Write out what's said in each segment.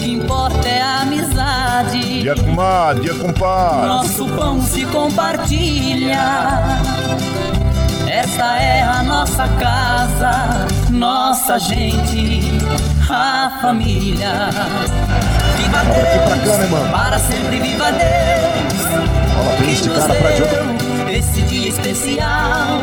que importa é a amizade. Dia comadre, dia compadre. Nosso pão se compartilha. Esta é a nossa casa, nossa gente, a família. Viva Deus, cá, né, para sempre viva Deus. Bem esse cara pra Esse dia especial,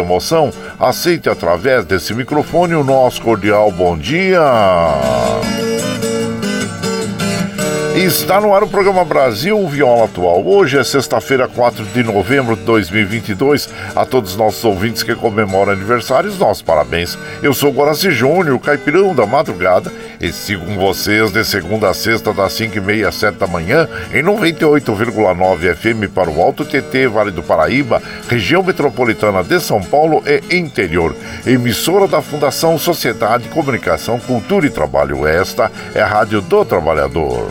emoção, aceite através desse microfone o nosso cordial bom dia. Está no ar o programa Brasil Viola Atual. Hoje é sexta-feira, 4 de novembro de 2022. A todos os nossos ouvintes que comemoram aniversários, nossos parabéns. Eu sou Guaraci Júnior, caipirão da madrugada, e sigo com vocês de segunda a sexta, das 5 e meia às 7 da manhã, em 98,9 FM para o Alto TT, Vale do Paraíba, região metropolitana de São Paulo e interior. Emissora da Fundação Sociedade, Comunicação, Cultura e Trabalho. Esta é a Rádio do Trabalhador.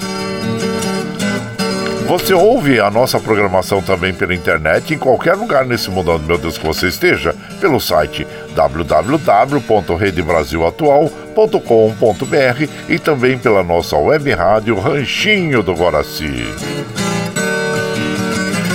Você ouve a nossa programação também pela internet em qualquer lugar nesse mundo, meu Deus, que você esteja, pelo site www.redebrasilatual.com.br e também pela nossa web rádio Ranchinho do Guaraci.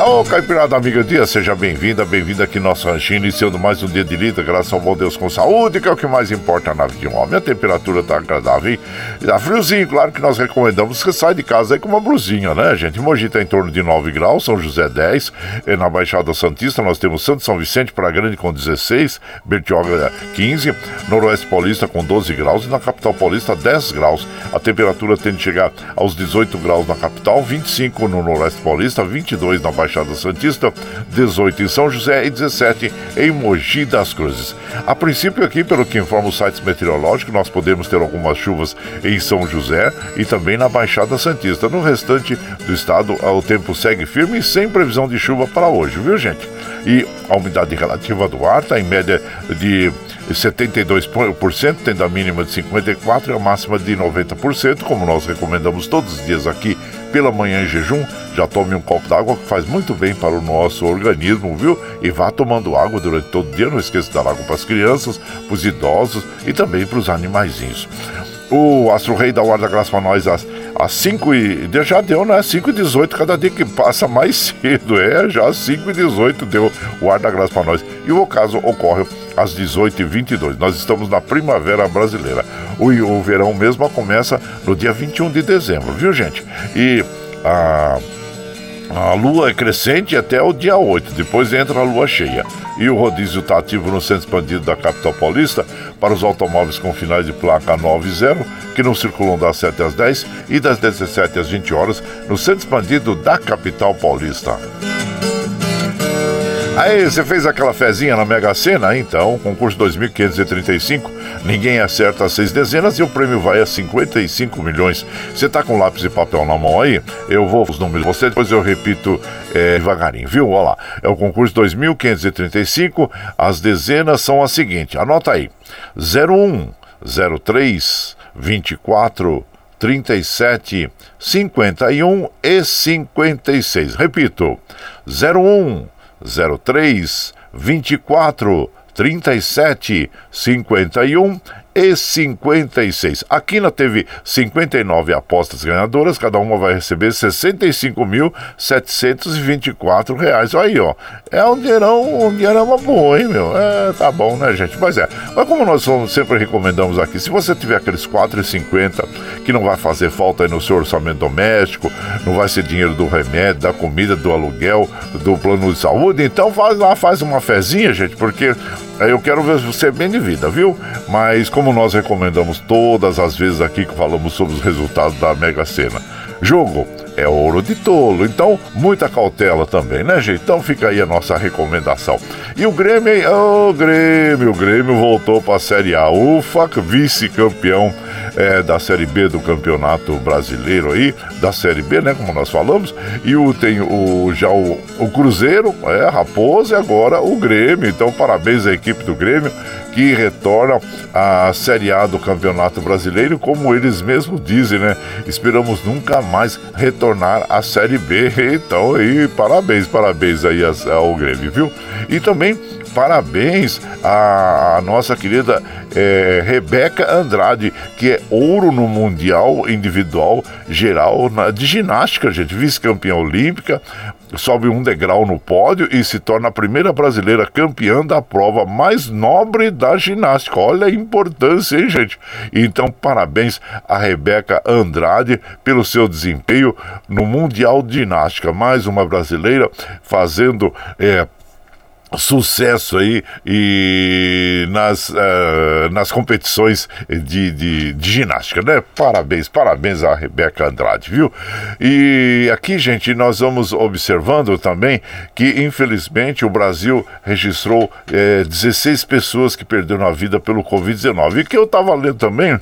Ô, Caipirada Amiga Dia, seja bem-vinda, bem-vinda aqui no nosso ranchinho, iniciando mais um dia de lida, graças ao bom Deus com saúde, que é o que mais importa na vida de um homem. A temperatura tá agradável e tá friozinho, claro que nós recomendamos que saia de casa aí com uma blusinha, né, gente? Mogi tá em torno de 9 graus, São José 10, e na Baixada Santista nós temos Santo São Vicente para Grande com 16, Bertioga 15, Noroeste Paulista com 12 graus e na Capital Paulista 10 graus. A temperatura tende a chegar aos 18 graus na capital, 25 no Noroeste Paulista, 22 na Baixada Baixada Santista, 18 em São José e 17 em Mogi das Cruzes. A princípio, aqui, pelo que informa os sites meteorológicos, nós podemos ter algumas chuvas em São José e também na Baixada Santista. No restante do estado, o tempo segue firme e sem previsão de chuva para hoje, viu, gente? E a umidade relativa do ar está em média de 72%, tendo a mínima de 54% e a máxima de 90%, como nós recomendamos todos os dias aqui pela manhã em jejum. Já tome um copo d'água que faz muito bem para o nosso organismo, viu? E vá tomando água durante todo o dia. Não esqueça de dar água para as crianças, para os idosos e também para os animaizinhos. O Astro Rei da Guarda Graça para nós às, às 5 e. Já deu, né? 5 e 18, cada dia que passa mais cedo. É, já às 5 e 18 deu o Guarda Graça para nós. E o caso ocorre às 18h22. Nós estamos na primavera brasileira. O, o verão mesmo começa no dia 21 de dezembro, viu, gente? E a. A lua é crescente até o dia 8, depois entra a lua cheia. E o rodízio está ativo no centro expandido da capital paulista para os automóveis com finais de placa 9 e 0, que não circulam das 7 às 10 e das 17 às 20 horas no centro expandido da capital paulista. Aí, você fez aquela fezinha na Mega Sena? Então, concurso 2535, ninguém acerta as seis dezenas e o prêmio vai a 55 milhões. Você tá com lápis e papel na mão aí? Eu vou os números você, depois eu repito é, devagarinho, viu? Olha lá, é o concurso 2535, as dezenas são as seguintes, anota aí, 01, 03, 24, 37, 51 e 56. Repito, 01, 03 24 37 51 e 56. A Quina teve 59 apostas ganhadoras, cada uma vai receber 65.724 reais. Aí, ó, é um dinheirão, um dinheirão bom, hein, meu? É, tá bom, né, gente? Mas é, mas como nós sempre recomendamos aqui, se você tiver aqueles 4,50 que não vai fazer falta aí no seu orçamento doméstico, não vai ser dinheiro do remédio, da comida, do aluguel, do plano de saúde, então faz lá, faz uma fezinha, gente, porque eu quero ver você bem de vida, viu? Mas como nós recomendamos todas as vezes aqui que falamos sobre os resultados da Mega Sena, jogo é ouro de tolo. Então, muita cautela também, né, gente? Então fica aí a nossa recomendação. E o Grêmio, ô oh, Grêmio, o Grêmio voltou para a Série A. Ufa, vice-campeão é, da Série B do Campeonato Brasileiro aí, da Série B, né, como nós falamos. E o, tem o, já o, o Cruzeiro, é, Raposa e agora o Grêmio. Então, parabéns à equipe do Grêmio que retorna à Série A do Campeonato Brasileiro, como eles mesmos dizem, né? Esperamos nunca mais retornar à Série B. Então aí, parabéns, parabéns aí ao Grêmio, viu? E também parabéns à, nossa querida é, Rebeca Andrade, que é ouro no Mundial Individual Geral de ginástica, gente, vice-campeã olímpica, sobe um degrau no pódio e se torna a primeira brasileira campeã da prova mais nobre da ginástica. Olha a importância, hein, gente? Então, parabéns a Rebeca Andrade pelo seu desempenho no Mundial de Ginástica. Mais uma brasileira fazendo. É, sucesso aí e nas, uh, nas competições de, de, de, ginástica, né? Parabéns, parabéns a Rebeca Andrade, viu? E aqui, gente, nós vamos observando também que, infelizmente, o Brasil registrou é, 16 pessoas que perderam a vida pelo Covid-19. E que eu tava lendo também,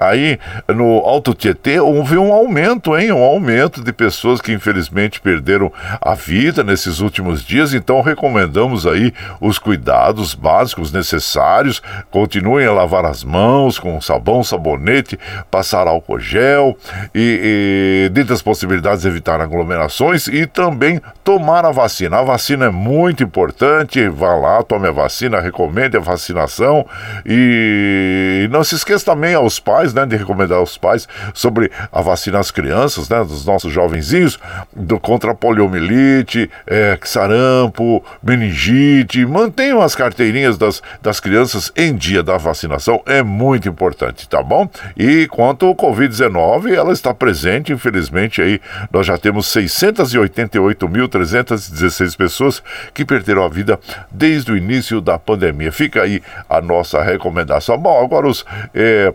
aí no Alto Tietê, houve um aumento, hein? Um aumento de pessoas que, infelizmente, perderam a vida nesses últimos dias. Então, recomendamos aí os cuidados básicos necessários. Continuem a lavar as mãos com sabão, sabonete, passar álcool gel e, e dentre as possibilidades evitar aglomerações e também tomar a vacina. A vacina é muito importante. Vá lá, tome a vacina, recomende a vacinação e não se esqueça também aos pais, né, de recomendar aos pais sobre a vacina às crianças, né, dos nossos jovenzinhos, do contra poliomielite, é, sarampo, meningite mantenham as carteirinhas das, das crianças em dia da vacinação, é muito importante, tá bom? E quanto ao Covid-19, ela está presente, infelizmente, aí nós já temos 688.316 pessoas que perderam a vida desde o início da pandemia. Fica aí a nossa recomendação. Bom, agora os. É,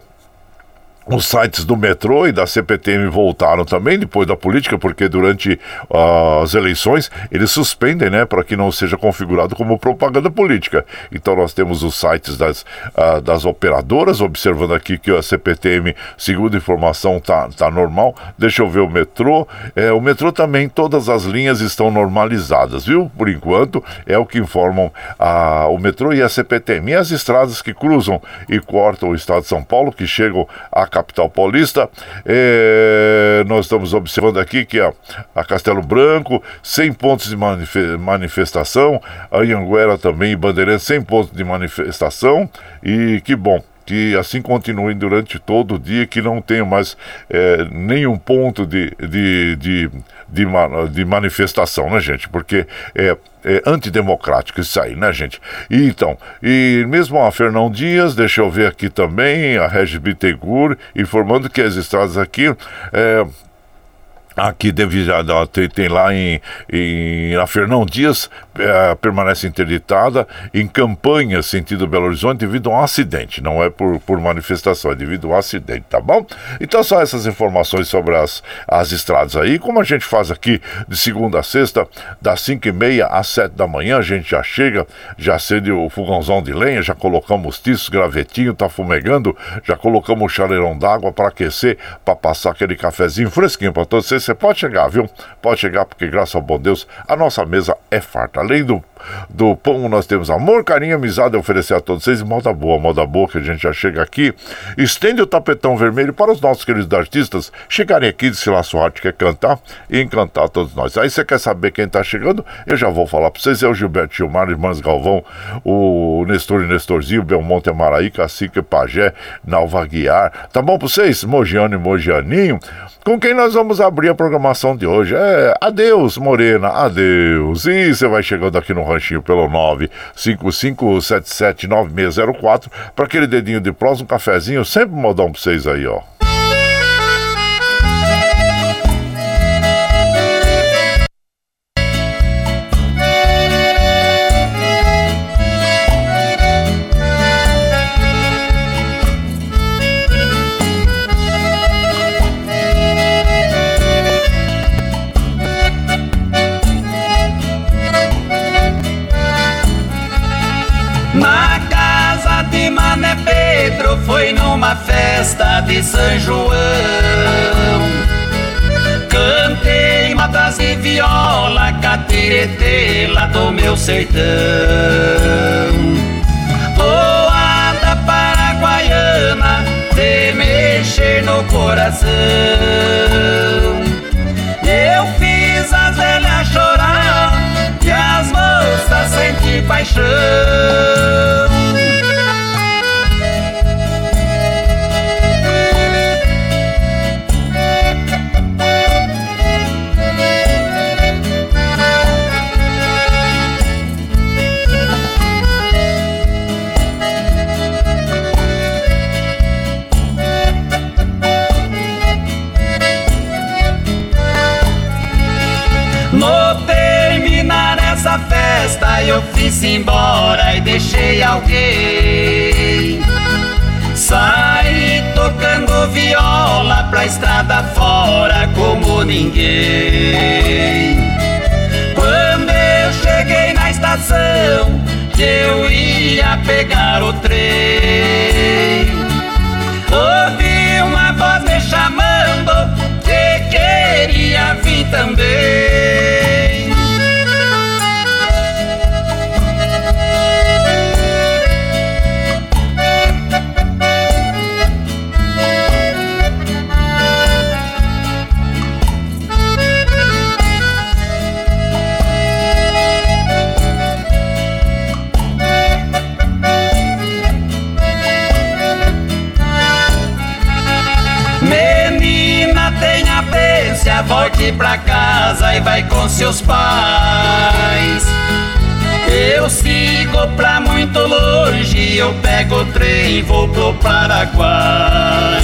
os sites do metrô e da CPTM voltaram também depois da política, porque durante uh, as eleições eles suspendem, né, para que não seja configurado como propaganda política. Então nós temos os sites das, uh, das operadoras, observando aqui que a CPTM, segundo informação, tá, tá normal. Deixa eu ver o metrô. É, o metrô também, todas as linhas estão normalizadas, viu? Por enquanto, é o que informam a, o metrô e a CPTM. E as estradas que cruzam e cortam o estado de São Paulo, que chegam a capital paulista. É, nós estamos observando aqui que a, a Castelo Branco, 100 pontos de manifestação, a Anhanguera também, Bandeirantes, 100 pontos de manifestação. E que bom, que assim continuem durante todo o dia, que não tenham mais é, nenhum ponto de, de, de, de, de, manifestação, né, gente? Porque é, é antidemocrático isso aí, né, gente? E, então, e mesmo a Fernão Dias, deixa eu ver aqui também, a Regis Bittencourt, informando que as estradas aqui. É, Aqui deve, tem, tem lá em, em Fernão Dias é, permanece interditada em campanha sentido Belo Horizonte devido a um acidente, não é por, por manifestação, é devido a um acidente, tá bom? Então só essas informações sobre as, as estradas aí, como a gente faz aqui de segunda a sexta, das 5 e meia às 7 da manhã, a gente já chega, já acende o fogãozão de lenha, já colocamos tiços, gravetinho, tá fumegando, já colocamos o chaleirão d'água para aquecer, para passar aquele cafezinho fresquinho para todos vocês você pode chegar, viu? Pode chegar, porque graças ao bom Deus, a nossa mesa é farta. Além do, do pão, nós temos amor, carinho, amizade a oferecer a todos vocês. Moda boa, moda boa, que a gente já chega aqui. Estende o tapetão vermelho para os nossos queridos artistas chegarem aqui de se lá sua arte quer cantar e encantar todos nós. Aí você quer saber quem está chegando? Eu já vou falar para vocês. É o Gilberto Gilmar, Irmãs Galvão, o Nestor e Nestorzinho, Belmonte Amaraí, Cacique Pajé, Nalva Guiar. Tá bom para vocês? Mogiano e Mogianinho com quem nós vamos abrir a programação de hoje. É, adeus, Morena, adeus. E você vai chegando aqui no ranchinho pelo 955779604 para aquele dedinho de prós, um cafezinho, sempre modão para vocês aí, ó. Festa de São João. Cantei matas e viola, cateretê lá do meu sertão. Toada paraguaiana, de mexer no coração. Eu fiz as velhas chorar e as moças sentir paixão. Fiz embora e deixei alguém. Saí tocando viola pra estrada fora como ninguém. Quando eu cheguei na estação, que eu ia pegar o trem. Ouvi uma voz me chamando, que queria vir também. Volte pra casa e vai com seus pais. Eu sigo pra muito longe, eu pego o trem e vou pro Paraguai.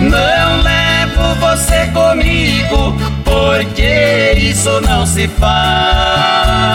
Não levo você comigo, porque isso não se faz.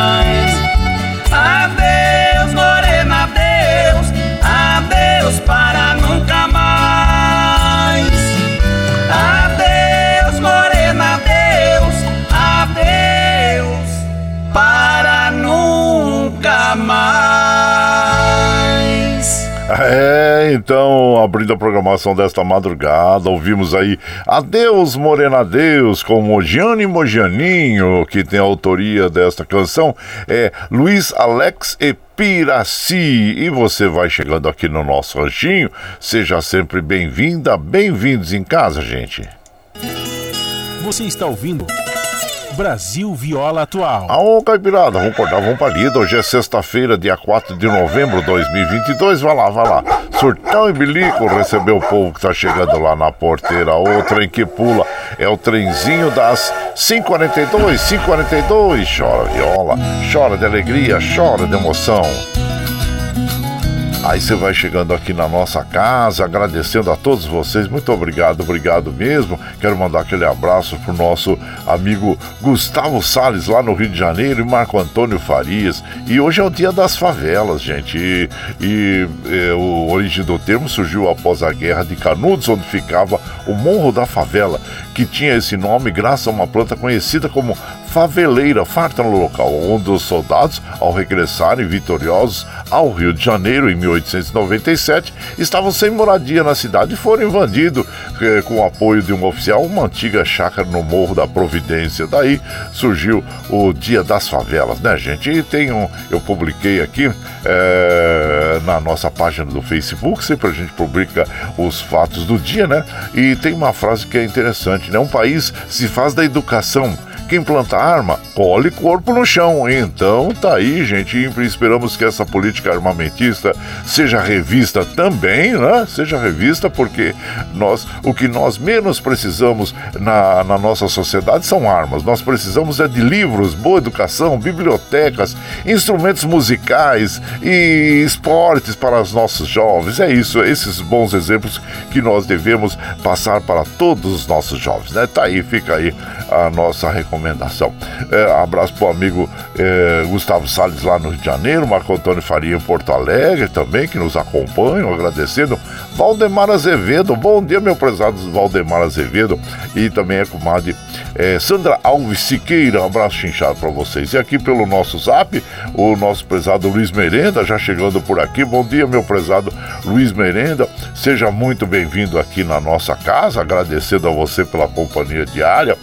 Então, abrindo a programação desta madrugada, ouvimos aí Adeus Morena Adeus com Mogiane Mogianinho, que tem a autoria desta canção, é Luiz Alex e Piraci. E você vai chegando aqui no nosso ranchinho, seja sempre bem-vinda, bem-vindos em casa, gente. Você está ouvindo Brasil Viola Atual. Ô, Caipirada, vamos acordar, vamos pra lida. Hoje é sexta-feira, dia 4 de novembro de 2022. Vai lá, vai lá. Surtão e Bilico recebeu o povo que tá chegando lá na porteira. O trem que pula é o trenzinho das 5h42, 5h42. Chora viola, chora de alegria, chora de emoção. Aí você vai chegando aqui na nossa casa, agradecendo a todos vocês. Muito obrigado, obrigado mesmo. Quero mandar aquele abraço pro nosso amigo Gustavo Sales lá no Rio de Janeiro e Marco Antônio Farias. E hoje é o dia das favelas, gente. E, e, e o origem do termo surgiu após a guerra de Canudos, onde ficava o Morro da Favela, que tinha esse nome graças a uma planta conhecida como faveleira farta no local, onde os soldados, ao regressarem vitoriosos ao Rio de Janeiro em 1897, estavam sem moradia na cidade e foram invadidos eh, com o apoio de um oficial uma antiga chácara no Morro da Providência. Daí surgiu o Dia das Favelas, né, gente? E tem um, eu publiquei aqui eh, na nossa página do Facebook, sempre a gente publica os fatos do dia, né? E tem uma frase que é interessante, né? Um país se faz da educação quem planta arma, colhe corpo no chão. Então tá aí, gente. Esperamos que essa política armamentista seja revista também, né? Seja revista, porque nós, o que nós menos precisamos na, na nossa sociedade são armas. Nós precisamos é de livros, boa educação, bibliotecas, instrumentos musicais e esportes para os nossos jovens. É isso, esses bons exemplos que nós devemos passar para todos os nossos jovens, né? Tá aí, fica aí a nossa recomendação. É, abraço pro amigo é, Gustavo Salles lá no Rio de Janeiro, Marco Antônio Faria em Porto Alegre também, que nos acompanham, agradecendo. Valdemar Azevedo, bom dia, meu prezado Valdemar Azevedo, e também a comadre é, Sandra Alves Siqueira, um abraço chinchado para vocês. E aqui pelo nosso zap, o nosso prezado Luiz Merenda, já chegando por aqui. Bom dia, meu prezado Luiz Merenda, seja muito bem-vindo aqui na nossa casa, agradecendo a você pela companhia diária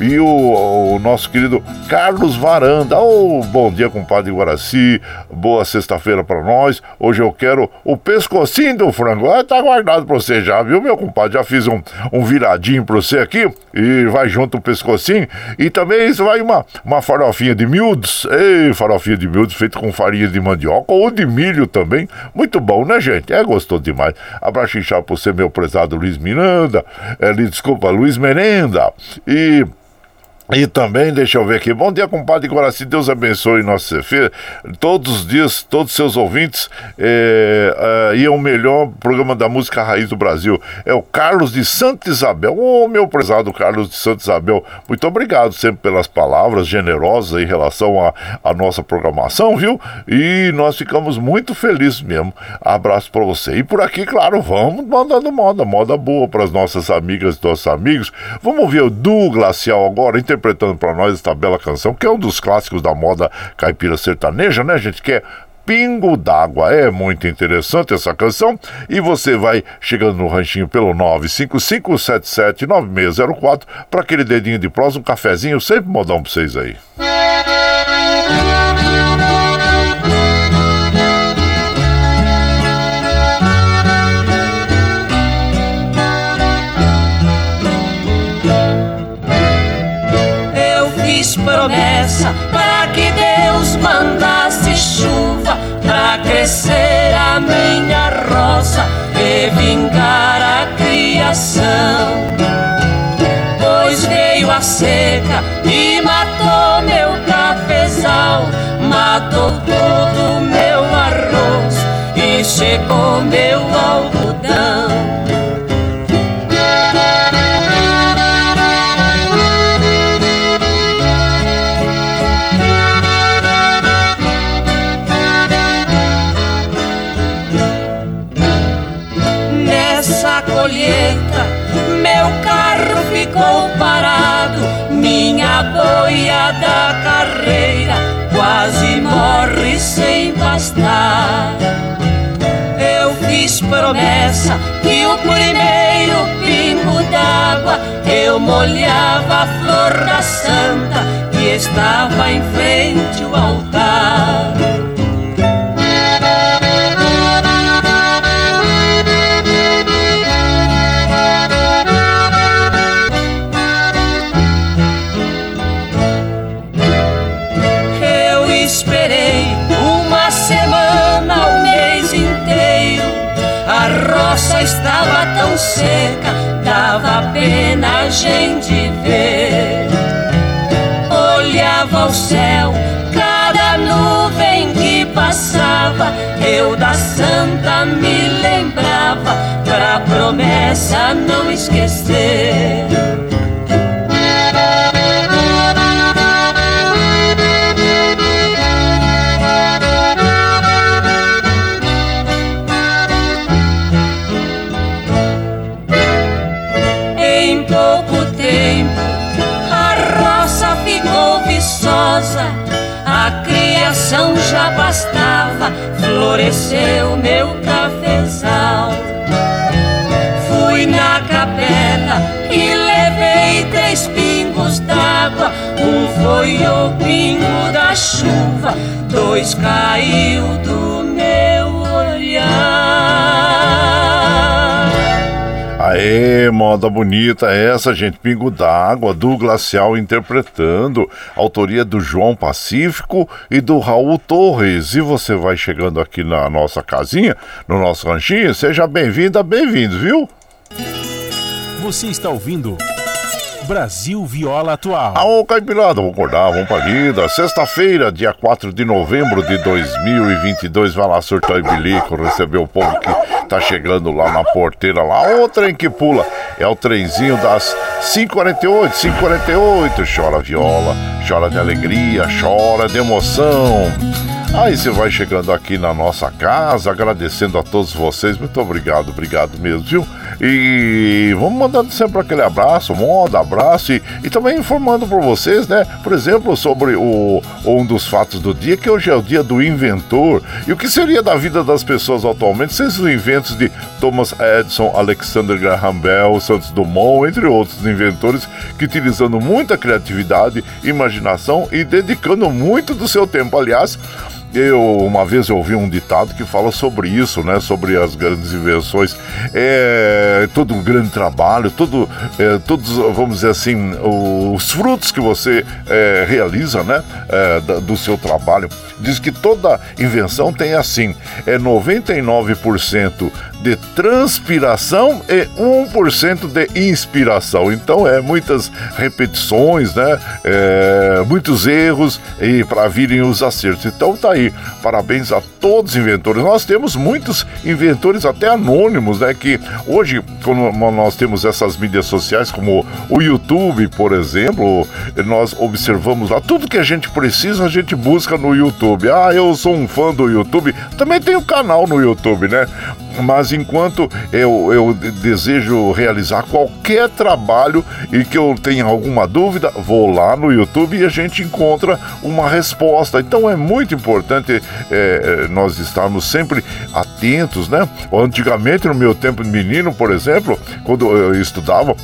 e o, o nosso querido Carlos Varanda. Oh, bom dia, compadre Guaraci. Boa sexta-feira para nós. Hoje eu quero o pescocinho do frango. Ah, tá guardado para você já, viu, meu compadre? Já fiz um, um viradinho para você aqui e vai junto o pescocinho. E também isso vai uma, uma farofinha de miúdos. Ei, farofinha de miúdos feita com farinha de mandioca ou de milho também. Muito bom, né, gente? É gostoso demais. Abraço inchado para você, meu prezado Luiz Miranda. É, desculpa, Luiz Merenda. E e também, deixa eu ver aqui. Bom dia, compadre Guaraci. Deus abençoe nossa feira. Todos os dias, todos os seus ouvintes. É, é, e é o melhor programa da música raiz do Brasil. É o Carlos de Santa Isabel. Ô, oh, meu prezado Carlos de Santa Isabel. Muito obrigado sempre pelas palavras generosas em relação à nossa programação, viu? E nós ficamos muito felizes mesmo. Abraço para você. E por aqui, claro, vamos mandando moda. Moda boa para as nossas amigas e nossos amigos. Vamos ver o Du Glacial agora interpretando para nós esta bela canção, que é um dos clássicos da moda caipira sertaneja, né, gente? Que é Pingo d'Água. É muito interessante essa canção. E você vai chegando no ranchinho pelo 955779604 para aquele dedinho de prosa, um cafezinho, sempre modão para vocês aí. Promessa para que Deus mandasse chuva para crescer a minha roça e vingar a criação. Pois veio a seca e matou meu cafezal, matou todo meu arroz e chegou meu algodão. Fiz promessa que o primeiro pingo d'água eu molhava a flor da santa que estava em frente ao altar. Seca, dava pena a gente ver. Olhava o céu, cada nuvem que passava, eu da santa me lembrava, pra promessa não esquecer. Já bastava, floresceu meu cafezal. Fui na capela e levei três pingos d'água. Um foi o pingo da chuva, dois caiu do Aê, moda bonita essa, gente. Pingo d'Água, do Glacial interpretando. Autoria do João Pacífico e do Raul Torres. E você vai chegando aqui na nossa casinha, no nosso ranchinho. Seja bem-vinda, bem-vindo, viu? Você está ouvindo. Brasil Viola Atual. Aô, Caipirada, vamos acordar, vamos pra lida. Sexta-feira, dia 4 de novembro de 2022, vai lá surtar e bilico, receber o povo que tá chegando lá na porteira lá. O trem que pula é o trenzinho das 5h48, 5h48. Chora viola, chora de alegria, chora de emoção. Aí você vai chegando aqui na nossa casa, agradecendo a todos vocês. Muito obrigado, obrigado mesmo, viu? E vamos mandando sempre aquele abraço, moda, abraço e, e também informando para vocês, né? Por exemplo, sobre o, um dos fatos do dia, que hoje é o dia do inventor. E o que seria da vida das pessoas atualmente sem os inventos de Thomas Edison, Alexander Graham Bell, Santos Dumont, entre outros inventores que utilizando muita criatividade, imaginação e dedicando muito do seu tempo, aliás, eu uma vez eu ouvi um ditado que fala sobre isso, né? Sobre as grandes invenções. É todo um grande trabalho, todo, é, todos, vamos dizer assim, os frutos que você é, realiza, né? É, do seu trabalho. Diz que toda invenção tem assim, é 99% de transpiração e 1% de inspiração. Então é muitas repetições, né? É, muitos erros e para virem os acertos. Então tá aí. Parabéns a todos os inventores. Nós temos muitos inventores até anônimos, né? Que hoje, quando nós temos essas mídias sociais, como o YouTube, por exemplo, nós observamos lá tudo que a gente precisa, a gente busca no YouTube. Ah, eu sou um fã do YouTube. Também tem um canal no YouTube, né? Mas enquanto eu, eu desejo realizar qualquer trabalho e que eu tenha alguma dúvida, vou lá no YouTube e a gente encontra uma resposta. Então é muito importante é, nós estarmos sempre atentos, né? Antigamente, no meu tempo de menino, por exemplo, quando eu estudava,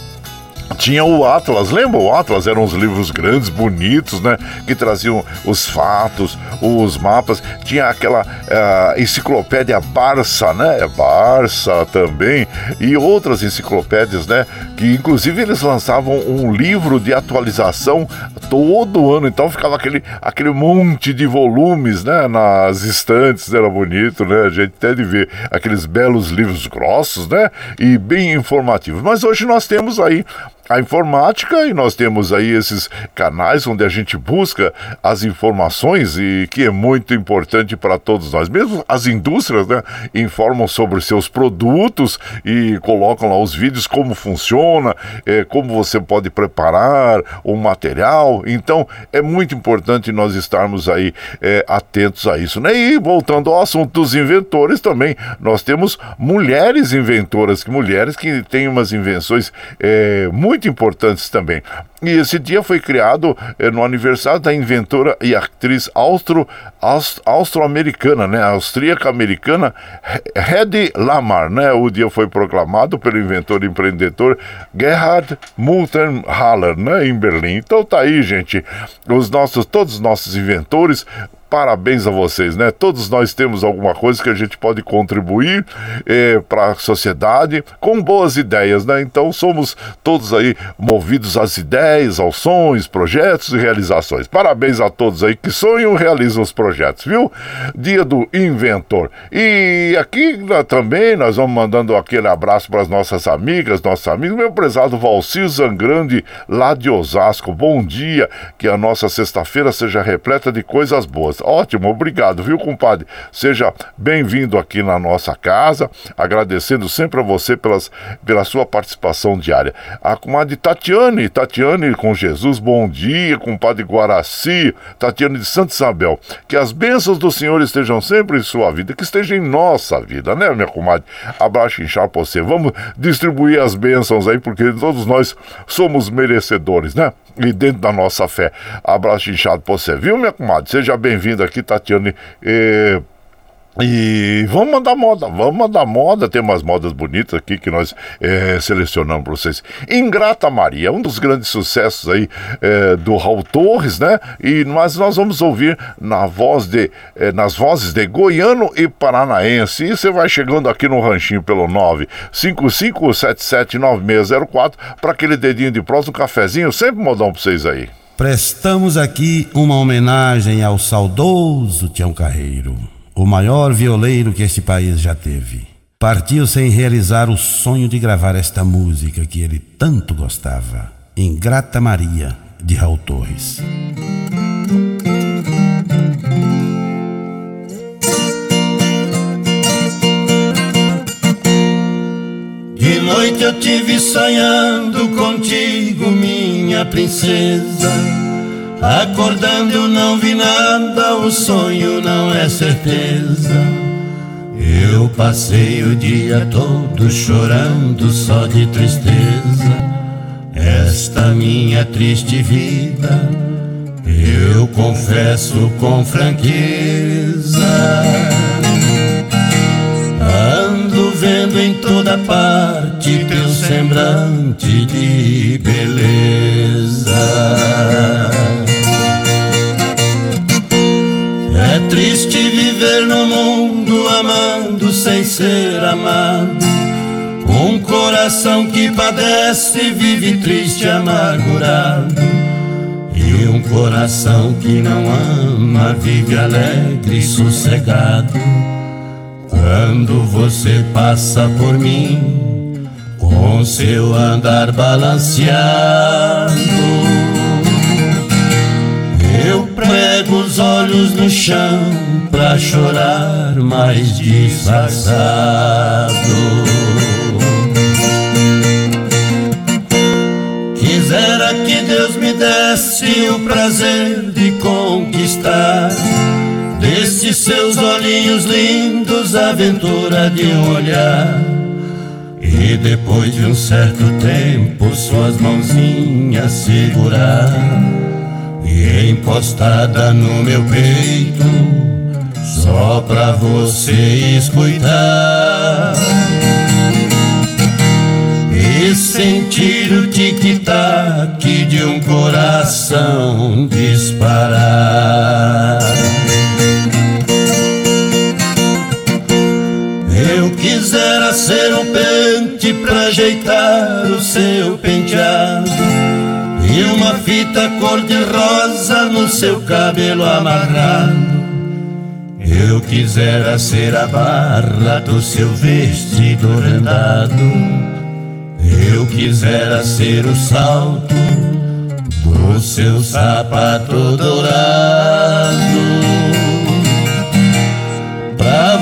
tinha o Atlas, lembra o Atlas? Eram uns livros grandes, bonitos, né? Que traziam os fatos, os mapas. Tinha aquela uh, enciclopédia Barça, né? Barça também. E outras enciclopédias, né? Que inclusive eles lançavam um livro de atualização todo ano. Então ficava aquele, aquele monte de volumes, né? Nas estantes, era bonito, né? A gente até de ver aqueles belos livros grossos, né? E bem informativos. Mas hoje nós temos aí a informática e nós temos aí esses canais onde a gente busca as informações e que é muito importante para todos nós. Mesmo as indústrias né, informam sobre seus produtos e colocam lá os vídeos como funciona, é, como você pode preparar o material. Então é muito importante nós estarmos aí é, atentos a isso. Né? E voltando ao assunto dos inventores também, nós temos mulheres inventoras, mulheres que têm umas invenções é, muito muito importantes também. E esse dia foi criado eh, no aniversário da inventora e atriz austro, austro-americana, né, austríaca-americana Hedy Lamar, né? O dia foi proclamado pelo inventor e empreendedor Gerhard Multenhaler, né, em Berlim. Então tá aí, gente, os nossos todos os nossos inventores parabéns a vocês, né? Todos nós temos alguma coisa que a gente pode contribuir eh, para a sociedade com boas ideias, né? Então somos todos aí movidos às ideias, aos sonhos, projetos e realizações. Parabéns a todos aí que sonham e realizam os projetos, viu? Dia do Inventor. E aqui né, também nós vamos mandando aquele abraço para as nossas amigas, nossos amigos, meu prezado Valcir Zangrande, lá de Osasco. Bom dia, que a nossa sexta-feira seja repleta de coisas boas. Ótimo, obrigado, viu, compadre? Seja bem-vindo aqui na nossa casa, agradecendo sempre a você pelas, pela sua participação diária. A comadre Tatiane, Tatiane com Jesus, bom dia, compadre Guaraci, Tatiane de Santa Isabel. Que as bênçãos do Senhor estejam sempre em sua vida, que esteja em nossa vida, né, minha comadre? Abraço inchado pra você. Vamos distribuir as bênçãos aí, porque todos nós somos merecedores, né? E dentro da nossa fé. Abraço inchado pra você, viu, minha comadre? Seja bem-vindo bem-vindo aqui, Tatiane. Eh, e vamos mandar moda, vamos mandar moda, tem umas modas bonitas aqui que nós é, selecionamos para vocês. Ingrata Maria, um dos grandes sucessos aí é, do Raul Torres, né? E, mas nós vamos ouvir na voz de, é, nas vozes de Goiano e Paranaense. E você vai chegando aqui no ranchinho pelo 955779604 para aquele dedinho de próximo, um cafezinho, sempre modão para vocês aí. Prestamos aqui uma homenagem ao saudoso Tião Carreiro, o maior violeiro que este país já teve. Partiu sem realizar o sonho de gravar esta música que ele tanto gostava, Ingrata Maria, de Raul Torres. De noite eu tive sonhando contigo, minha princesa. Acordando eu não vi nada, o sonho não é certeza. Eu passei o dia todo chorando só de tristeza. Esta minha triste vida, eu confesso com franqueza em toda parte teu semblante de beleza. É triste viver no mundo amando sem ser amado. Um coração que padece vive triste, amargurado. E um coração que não ama vive alegre e sossegado. Quando você passa por mim com seu andar balanceado, eu prego os olhos no chão pra chorar mais disfarçado. Quisera que Deus me desse o prazer de conquistar Destes seus olhinhos lindos, a aventura de um olhar. E depois de um certo tempo, suas mãozinhas segurar. E encostada no meu peito, só pra você escutar. E sentir o tic-tac de um coração disparar. Quisera ser um pente pra ajeitar o seu penteado. E uma fita cor-de-rosa no seu cabelo amarrado. Eu quisera ser a barra do seu vestido rendado. Eu quisera ser o salto do seu sapato dourado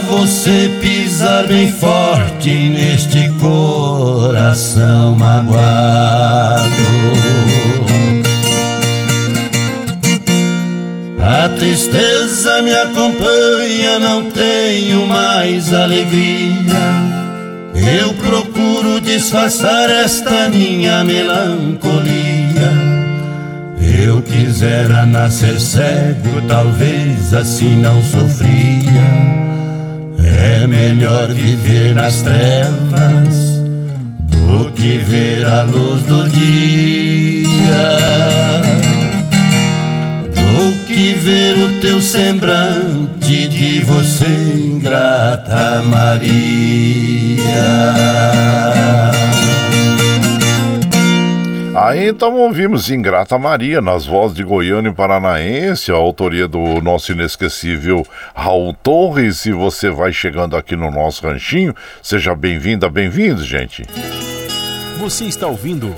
você pisar bem forte neste coração magoado. A tristeza me acompanha, não tenho mais alegria. eu procuro disfarçar esta minha melancolia. Eu quisera nascer cego, talvez assim não sofria. É melhor viver nas trevas do que ver a luz do dia que ver o teu semblante de você, ingrata Maria. Aí então ouvimos Ingrata Maria nas vozes de Goiânia e Paranaense, a autoria do nosso inesquecível Raul Torres. E você vai chegando aqui no nosso ranchinho, seja bem-vinda, bem-vindo, gente. Você está ouvindo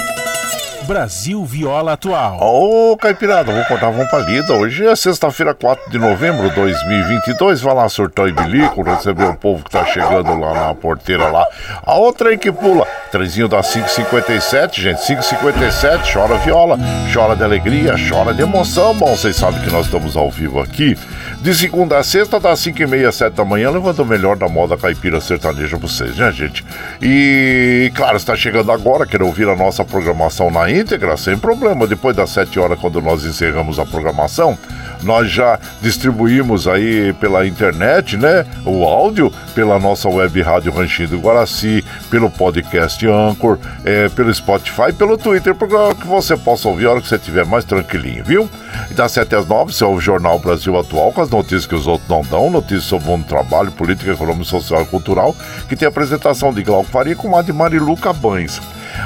Brasil Viola Atual. Ô, Caipirada, vou contar uma palida. Hoje é sexta-feira, 4 de novembro de 2022. Vai lá, surtou e bilico, receber o povo que tá chegando lá na porteira lá. A outra aí que pula. Trezinho da 557, gente. 557, chora viola, chora de alegria, chora de emoção. Bom, vocês sabem que nós estamos ao vivo aqui. De segunda a sexta, das 5 e meia, 7 da manhã, levando o melhor da moda caipira sertaneja pra vocês, né, gente? E, claro, está chegando agora, quer ouvir a nossa programação na íntegra, sem problema. Depois das 7 horas, quando nós encerramos a programação, nós já distribuímos aí pela internet, né? O áudio, pela nossa web rádio Ranchinho do Guaraci, pelo podcast Anchor, é, pelo Spotify, pelo Twitter, para que você possa ouvir a hora que você estiver mais tranquilinho, viu? E das 7 às 9, você ouve o Jornal Brasil Atual, com as notícias que os outros não dão, notícias sobre o mundo do trabalho, política, econômica, social e cultural, que tem a apresentação de Glauco Faria com a de Marilu Cabanes.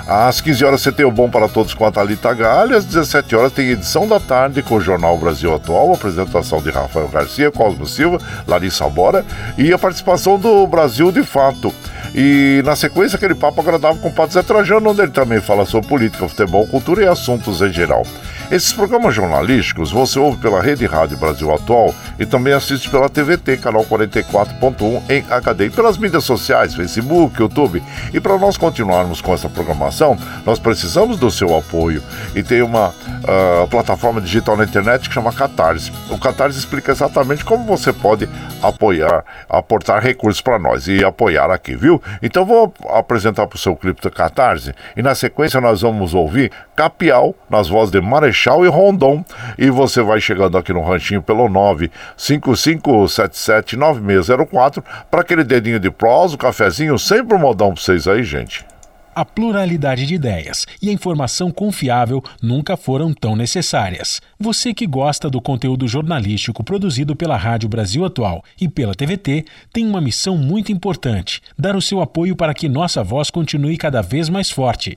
Às 15 horas você tem o Bom para Todos com a Thalita Galha. Às 17 horas tem edição da tarde com o Jornal Brasil Atual, apresentação de Rafael Garcia, Cosmo Silva, Larissa Bora e a participação do Brasil de Fato. E na sequência, aquele papo agradável com o Pato Zé Trajano, onde ele também fala sobre política, futebol, cultura e assuntos em geral. Esses programas jornalísticos você ouve pela Rede Rádio Brasil Atual e também assiste pela TVT, canal 44.1 em HD e pelas mídias sociais, Facebook, YouTube. E para nós continuarmos com essa programação, nós precisamos do seu apoio. E tem uma uh, plataforma digital na internet que chama Catarse. O Catarse explica exatamente como você pode apoiar, aportar recursos para nós e apoiar aqui, viu? Então vou apresentar para o seu clipe do Catarse e na sequência nós vamos ouvir Capial nas vozes de Marechal Marechal e Rondon. E você vai chegando aqui no ranchinho pelo 955779604 para aquele dedinho de prós, o cafezinho, sempre um modão para vocês aí, gente. A pluralidade de ideias e a informação confiável nunca foram tão necessárias. Você que gosta do conteúdo jornalístico produzido pela Rádio Brasil Atual e pela TVT tem uma missão muito importante: dar o seu apoio para que nossa voz continue cada vez mais forte.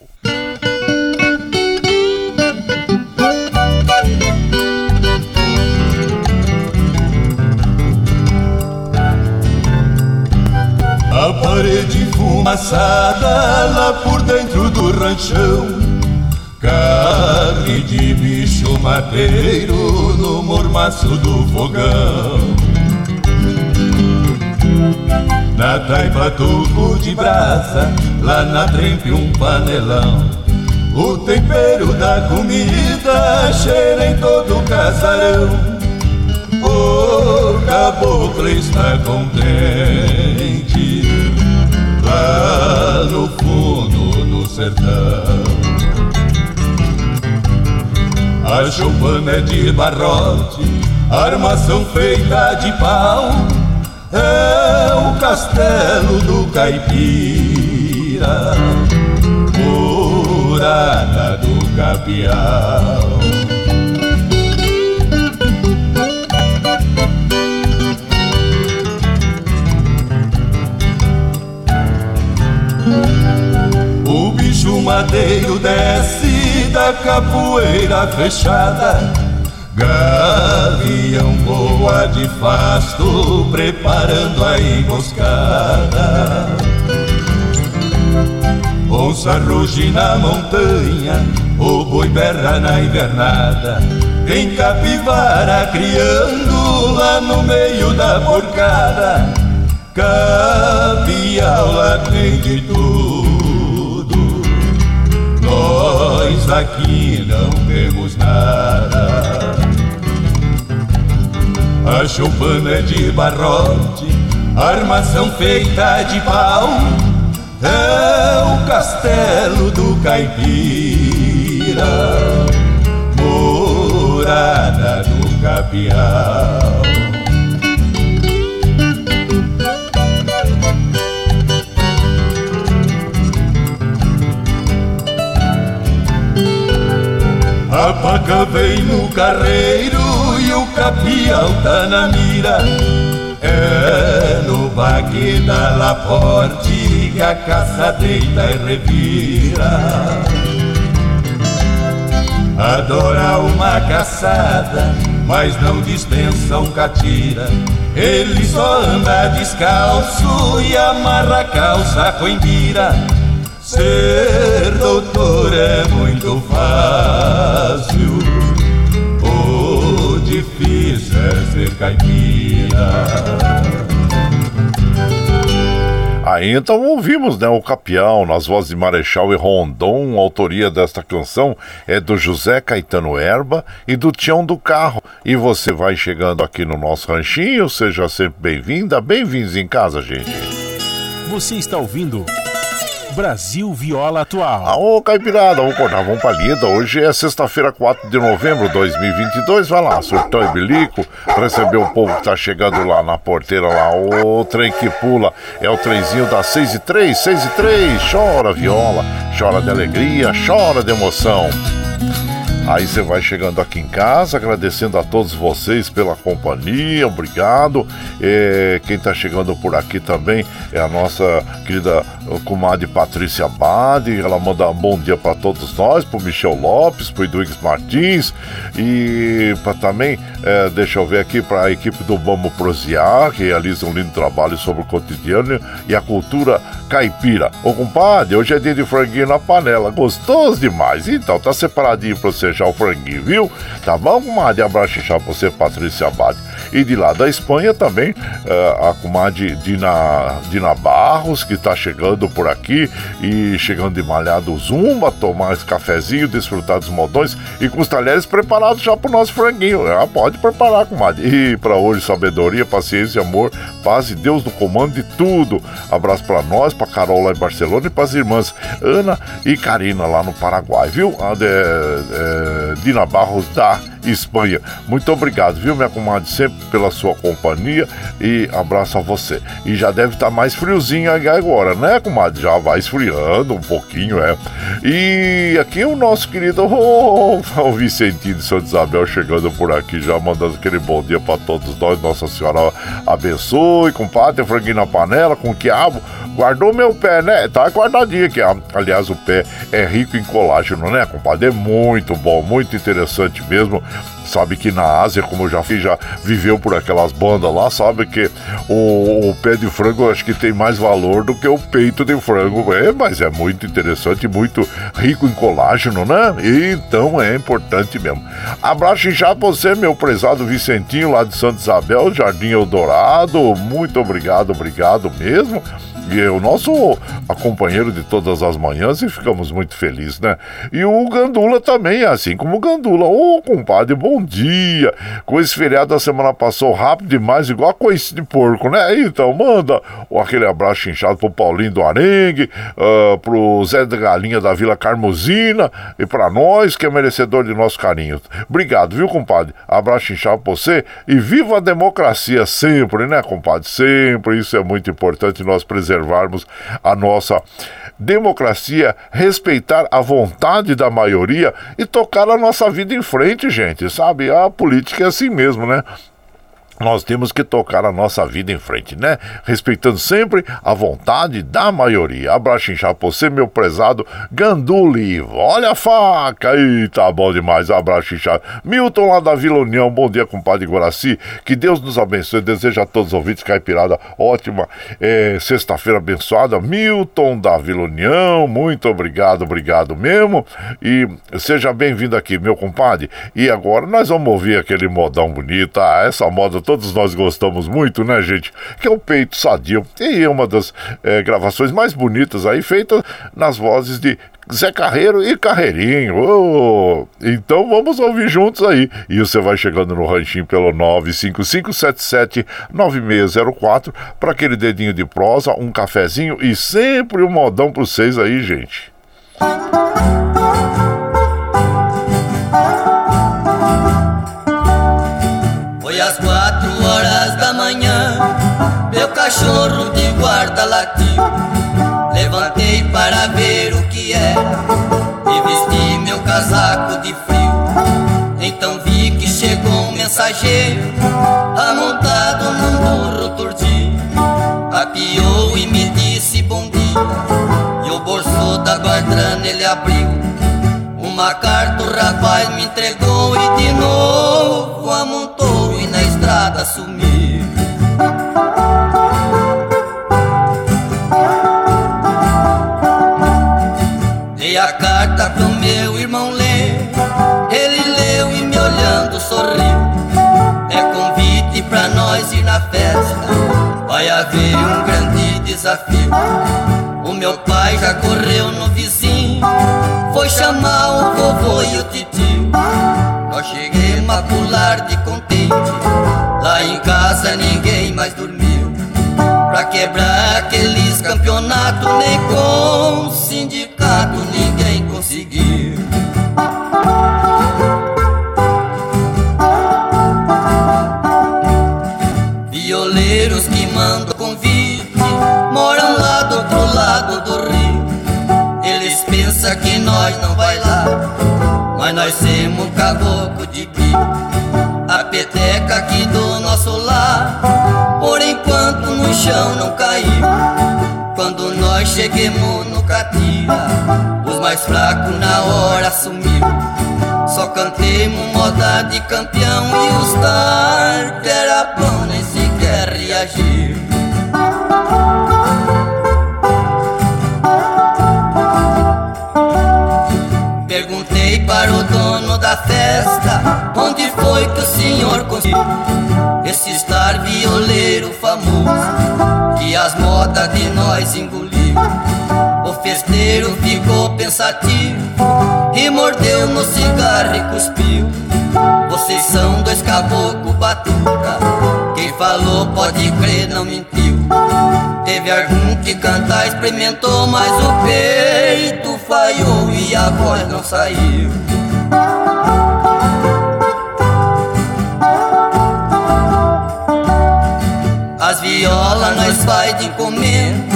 A parede fumaçada lá por dentro do ranchão. Carne de bicho mateiro no mormaço do fogão. Na taipa tubo de brasa, lá na trempe um panelão. O tempero da comida cheira em todo o casarão. O caboclo está contente lá no fundo do sertão. A choupana é de barrote, armação feita de pau, é o castelo do caipira, morada do capial. Madeiro desce da capoeira fechada Gavião voa de fasto preparando a emboscada Onça ruge na montanha, o boi berra na invernada. Tem capivara criando lá no meio da porcada. Lá tem de tudo. Nós aqui não temos nada. A choupana é de barrote, armação feita de pau. É o castelo do caipira, morada do capial. A paca vem no carreiro e o capial tá na mira. É no baque da Laporte que a caça deita e revira. Adora uma caçada, mas não dispensa um catira. Ele só anda descalço e amarra a calça com embira. Ser doutor é Aí então ouvimos, né, o Capial, nas vozes de Marechal e Rondon, a autoria desta canção é do José Caetano Erba e do Tião do Carro. E você vai chegando aqui no nosso ranchinho, seja sempre bem-vinda, bem-vindos em casa, gente. Você está ouvindo Brasil Viola Atual. Ô, Caipirada, vamos acordar, vamos pra lida. Hoje é sexta-feira, 4 de novembro de 2022. Vai lá, surtão e bilico, receber o povo que tá chegando lá na porteira lá. O trem que pula é o trenzinho das 6 e 3, 6 e 3. Chora viola, chora de alegria, chora de emoção. Aí você vai chegando aqui em casa, agradecendo a todos vocês pela companhia, obrigado. É, quem está chegando por aqui também é a nossa querida comadre Patrícia Bade. Ela manda um bom dia para todos nós, para Michel Lopes, para Eduígues Martins e para também, é, deixa eu ver aqui, para a equipe do Vamos Prosear, que realiza um lindo trabalho sobre o cotidiano e a cultura caipira. Ô compadre, hoje é dia de franguinho na panela, gostoso demais. Então tá separadinho para você já o franguinho, viu? Tá bom, comadre? Abraço pra você, Patrícia Abade. E de lá da Espanha também, uh, a comadre Dina, Dina Barros, que tá chegando por aqui e chegando de malhado zumba, tomar esse cafezinho, desfrutar dos modões e com os talheres preparados já pro nosso franguinho. Já pode preparar, comadre. E para hoje, sabedoria, paciência, amor, paz e Deus no comando de tudo. Abraço para nós, pra Carol lá em Barcelona e pras irmãs Ana e Karina lá no Paraguai, viu? A de, é, Dina Barros da Espanha. Muito obrigado, viu, minha comadre, sempre pela sua companhia e abraço a você. E já deve estar tá mais friozinho agora, né, comadre? Já vai esfriando um pouquinho, é. E aqui o nosso querido oh, o Vicentinho de Isabel chegando por aqui, já mandando aquele bom dia para todos nós. Nossa Senhora abençoe, compadre, franguinho na panela com quiabo. Guardou meu pé, né? Tá guardadinho aqui. Aliás, o pé é rico em colágeno, né, compadre? É muito bom, muito interessante mesmo. Sabe que na Ásia, como eu já fiz, já viveu por aquelas bandas lá, sabe que o, o pé de frango acho que tem mais valor do que o peito de frango. É, mas é muito interessante, muito rico em colágeno, né? Então é importante mesmo. Abraço pra você, meu prezado Vicentinho, lá de Santa Isabel, Jardim Eldorado. Muito obrigado, obrigado mesmo e é o nosso companheiro de todas as manhãs e ficamos muito felizes, né? E o Gandula também, assim como o Gandula. Ô, oh, compadre, bom dia! Com esse feriado da semana passou rápido demais, igual a coice de porco, né? Então, manda aquele abraço inchado pro Paulinho do Arengue, uh, pro Zé da Galinha da Vila Carmosina e para nós, que é merecedor de nosso carinho. Obrigado, viu, compadre? Abraço inchado pra você e viva a democracia sempre, né, compadre? Sempre, isso é muito importante nós preservarmos preservarmos a nossa democracia, respeitar a vontade da maioria e tocar a nossa vida em frente, gente, sabe? A política é assim mesmo, né? Nós temos que tocar a nossa vida em frente, né? Respeitando sempre a vontade da maioria. Abraço inchado você, meu prezado Ganduli. Olha a faca tá bom demais. Abraço inchado. Milton lá da Vila União, bom dia, compadre Guaraci. Que Deus nos abençoe. Desejo a todos os ouvintes caipirada ótima é, sexta-feira abençoada. Milton da Vila União, muito obrigado, obrigado mesmo. E seja bem-vindo aqui, meu compadre. E agora nós vamos ouvir aquele modão bonito. Ah, essa moda todos nós gostamos muito, né, gente? Que é o Peito Sadio. E é uma das é, gravações mais bonitas aí, feita nas vozes de Zé Carreiro e Carreirinho. Oh, então vamos ouvir juntos aí. E você vai chegando no ranchinho pelo 955779604 para aquele dedinho de prosa, um cafezinho e sempre um modão para vocês aí, gente. Cachorro de guarda latiu. Levantei para ver o que era e vesti meu casaco de frio. Então vi que chegou um mensageiro amontado num burro turdi. Apiou e me disse bom dia. E o bolso da guardrana ele abriu. Uma carta o rapaz me entregou e de novo amontou estrada sumiu. Dei a carta pro meu irmão ler. Ele leu e me olhando sorriu. É convite pra nós ir na festa. Vai haver um grande desafio. O meu pai já correu no vizinho. Foi chamar o vovô e o titio. Nós cheguei macular de contente. Lá em casa ninguém mais dormiu. Pra quebrar aqueles campeonatos, nem com sindicato ninguém conseguiu. Violeiros que mandam convite moram lá do outro lado do rio. Eles pensam que nós não vai lá, mas nós temos um caboclo de bico a peteca aqui do nosso lar. Por enquanto no chão não caiu. Quando nós cheguemos no catira, os mais fracos na hora sumiu. Só cantemos moda de campeão e os tar que era bom nem sequer reagiu. Perguntei para o dono da festa Onde foi que o senhor conseguiu Esse estar violeiro famoso Que as modas de nós engoliu. O festeiro ficou pensativo E mordeu no cigarro e cuspiu. Vocês são dois caboclo batuca Quem falou pode crer não mentiu. Teve algum que cantar experimentou Mas o peito falhou e a voz não saiu nós faz de encomenda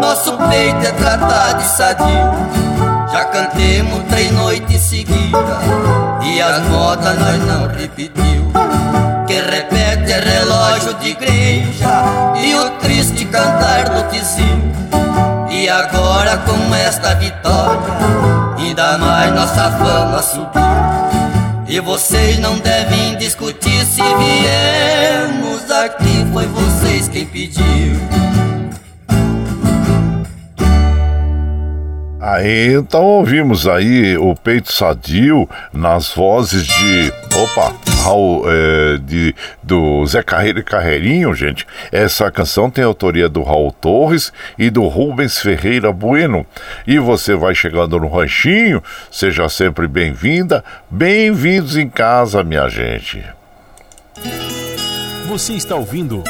Nosso peito é tratado de sadio. Já cantemos três noites em seguida E as modas nós não repetiu. Que repete é relógio de igreja. E o triste cantar do tizil E agora com esta vitória Ainda mais nossa fama subiu. E vocês não devem discutir se viemos aqui, foi vocês quem pediu. Aí, então ouvimos aí o Peito Sadio nas vozes de. Opa! Raul, é, de, do Zé Carreiro e Carreirinho, gente. Essa canção tem autoria do Raul Torres e do Rubens Ferreira Bueno. E você vai chegando no ranchinho, seja sempre bem-vinda. Bem-vindos em casa, minha gente. Você está ouvindo.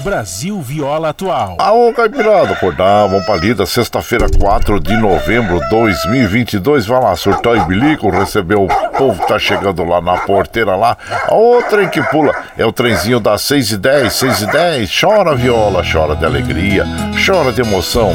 Brasil Viola Atual. Aô, Caipirada, acordar, vamos pra lida, sexta-feira, 4 de novembro de 2022. Vai lá, surtar e bilico, recebeu o povo que tá chegando lá na porteira lá. Ô, trem que pula, é o trenzinho das 6 e 10, 6 e 10. Chora viola, chora de alegria, chora de emoção.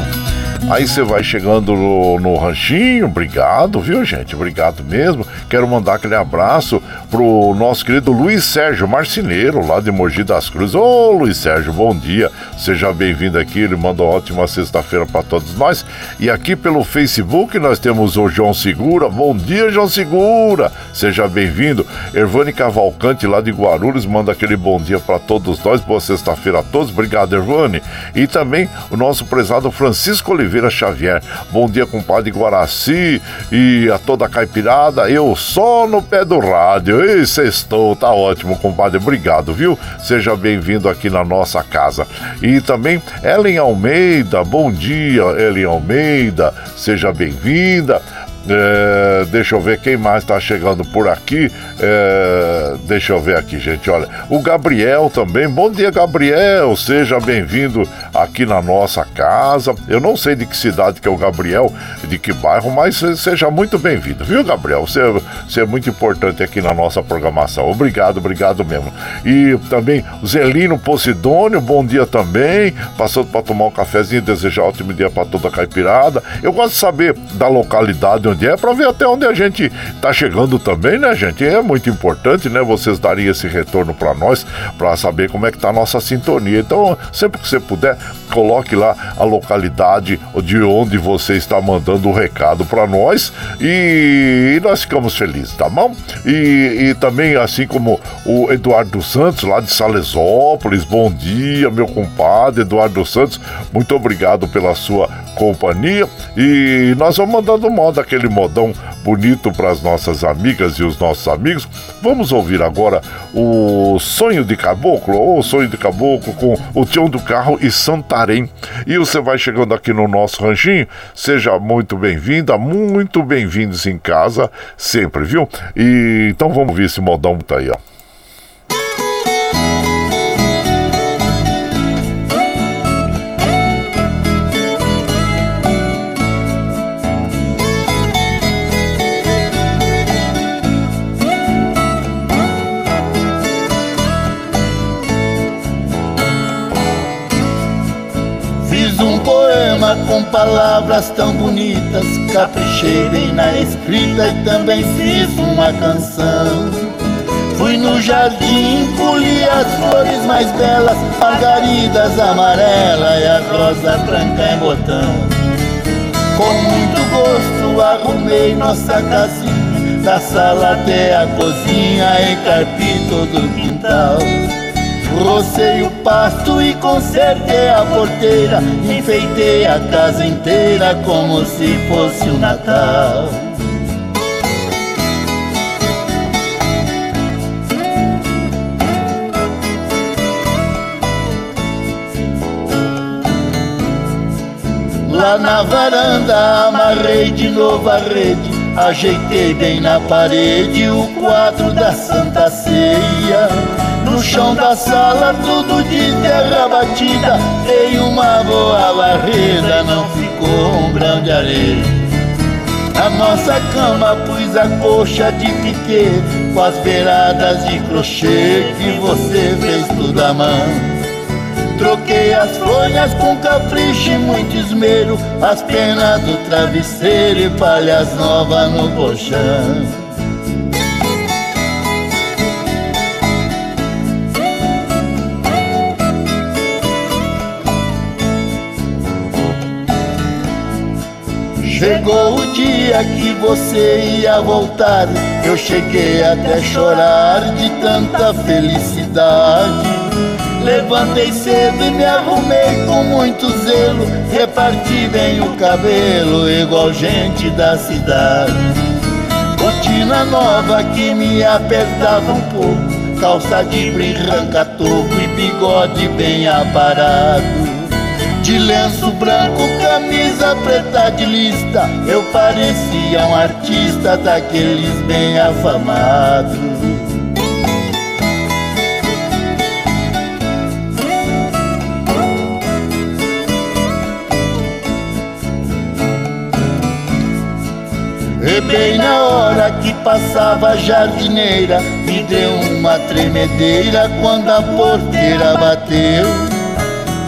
Aí você vai chegando no, no, ranchinho, obrigado, viu, gente? Obrigado mesmo. Quero mandar aquele abraço pro nosso querido Luiz Sérgio Marceneiro, lá de Mogi das Cruzes. Ô Luiz Sérgio, bom dia. Seja bem-vindo aqui. Ele manda uma ótima sexta-feira para todos nós. E aqui pelo Facebook nós temos o João Segura. Bom dia, João Segura. Seja bem-vindo. Ervani Cavalcante, lá de Guarulhos, manda aquele bom dia para todos nós. Boa sexta-feira a todos. Obrigado, Ervani. E também o nosso prezado Francisco Oliveira Xavier. Bom dia, compadre Guaraci e a toda a caipirada. Eu só no pé do rádio. E sextou, tá ótimo, compadre. Obrigado, viu? Seja bem-vindo aqui na nossa casa. E também Ellen Almeida. Bom dia, Ellen Almeida. Seja bem-vinda. É, deixa eu ver quem mais está chegando por aqui. É, deixa eu ver aqui, gente. Olha, o Gabriel também. Bom dia, Gabriel. Seja bem-vindo aqui na nossa casa. Eu não sei de que cidade que é o Gabriel, de que bairro, mas seja muito bem-vindo, viu, Gabriel? Você, você é muito importante aqui na nossa programação. Obrigado, obrigado mesmo. E também o Zelino Posidônio, bom dia também. Passando para tomar um cafezinho, desejar um ótimo dia para toda a caipirada. Eu gosto de saber da localidade onde é, para ver até onde a gente tá chegando também, né, gente? É muito importante, né, vocês darem esse retorno para nós, para saber como é que tá a nossa sintonia. Então, sempre que você puder, coloque lá a localidade de onde você está mandando o recado para nós e, nós ficamos felizes, tá bom? E, e, também, assim como o Eduardo Santos, lá de Salesópolis, bom dia, meu compadre Eduardo Santos, muito obrigado pela sua companhia e nós vamos mandando moda, aquele modão bonito para as nossas amigas e os nossos amigos. Vamos ouvir agora o Sonho de Caboclo, ou Sonho de Caboclo com o Tião do Carro e Santarém. E você vai chegando aqui no nosso ranchinho, seja muito bem-vinda, muito bem-vindos em casa, sempre, viu? E então vamos ver esse modão tá aí, ó. Palavras tão bonitas. Caprichei bem na escrita e também fiz uma canção. Fui no jardim, colhi as flores mais belas, margaridas amarelas e a rosa branca em botão. Com muito gosto arrumei nossa casinha, da sala até a cozinha, encarpi todo o quintal. Rocei o pasto e consertei a porteira. Enfeitei a casa inteira como se fosse o Natal. Lá na varanda amarrei de novo a rede Ajeitei bem na parede o quadro da Santa Ceia no chão da sala, tudo de terra batida. Dei uma boa varrida, não ficou um grão de areia. Na nossa cama pus a coxa de piquê Com as beiradas de crochê que você fez tudo à mão Troquei as fronhas com capricho e muito esmero As penas do travesseiro e palhas novas no colchão Chegou o dia que você ia voltar. Eu cheguei até chorar de tanta felicidade. Levantei cedo e me arrumei com muito zelo. Reparti bem o cabelo, igual gente da cidade. Botina nova que me apertava um pouco. Calça de branca, toco e bigode bem aparado. De lenço branco, camisa preta de lista Eu parecia um artista daqueles bem afamados E bem na hora que passava a jardineira Me deu uma tremedeira quando a porteira bateu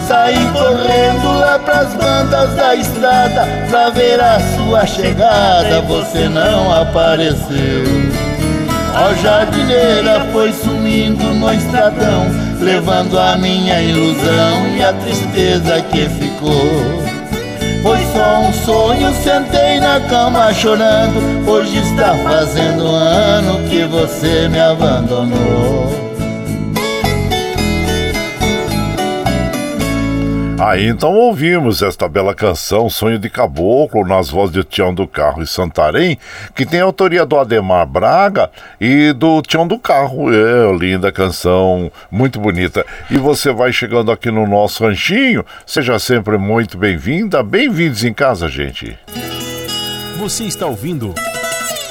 Saí correndo lá pras bandas da estrada pra ver a sua chegada, você não apareceu. A jardineira foi sumindo no estradão, levando a minha ilusão e a tristeza que ficou. Foi só um sonho, sentei na cama chorando. Hoje está fazendo um ano que você me abandonou. Aí então ouvimos esta bela canção, Sonho de Caboclo, nas vozes de Tião do Carro e Santarém, que tem autoria do Ademar Braga e do Tião do Carro. É, linda canção, muito bonita. E você vai chegando aqui no nosso ranchinho, seja sempre muito bem-vinda, bem-vindos em casa, gente. Você está ouvindo.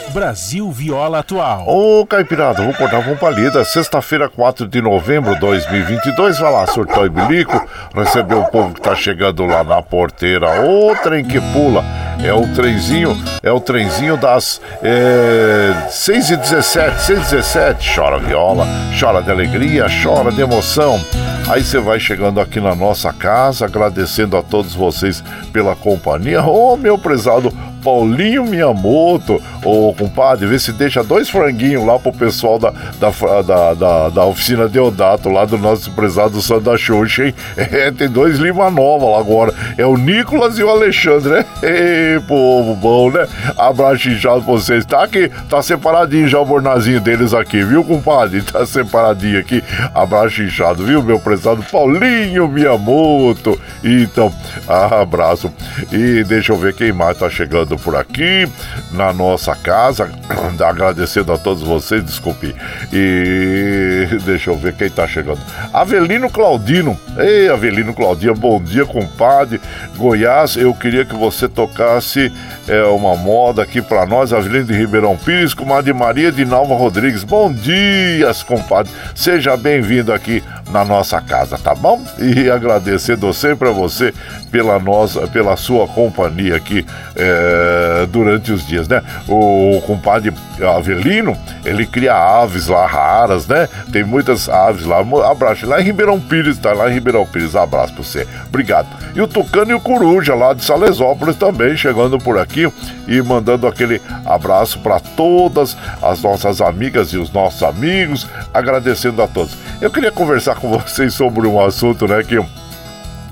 Brasil Viola Atual. Ô, Caipirada, vou cortar uma palida. Sexta-feira, 4 de novembro de 2022. Vai lá, surtou e bilico. Recebeu o povo que tá chegando lá na porteira. Ô, trem que pula. É o trenzinho, é o trenzinho das é, 6 e 17 6 e 17 Chora viola, chora de alegria, chora de emoção. Aí você vai chegando aqui na nossa casa, agradecendo a todos vocês pela companhia. Ô, meu prezado Paulinho Miyamoto. Ô, compadre, vê se deixa dois franguinhos lá pro pessoal da, da, da, da, da oficina Deodato, lá do nosso prezado Santa Xuxa, hein? É, tem dois Lima Nova lá agora. É o Nicolas e o Alexandre, né? Ei, povo bom, né? Abraço inchado pra vocês. Tá aqui, tá separadinho já o bornazinho deles aqui, viu, compadre? Tá separadinho aqui. Abraço inchado, viu, meu prezado Paulinho Miyamoto. Então, abraço. E deixa eu ver quem mais tá chegando por aqui na nossa casa. Agradecendo a todos vocês, desculpe. E deixa eu ver quem tá chegando. Avelino Claudino. Ei, Avelino Claudino, bom dia, compadre. Goiás, eu queria que você tocasse é, uma moda aqui para nós, Avelino de Ribeirão Pires, com a de Maria de Nalva Rodrigues. Bom dia, compadre. Seja bem-vindo aqui na nossa casa, tá bom? E agradecendo sempre a você pela nossa, pela sua companhia aqui é, durante os dias, né? O compadre Avelino, ele cria aves lá raras, né? Tem muitas aves lá. Abraço lá em Ribeirão Pires, tá lá em Ribeirão Pires. Abraço pra você. Obrigado. E o Tucano e o Coruja lá de Salesópolis também chegando por aqui e mandando aquele abraço para todas as nossas amigas e os nossos amigos, agradecendo a todos. Eu queria conversar com vocês sobre um assunto, né, que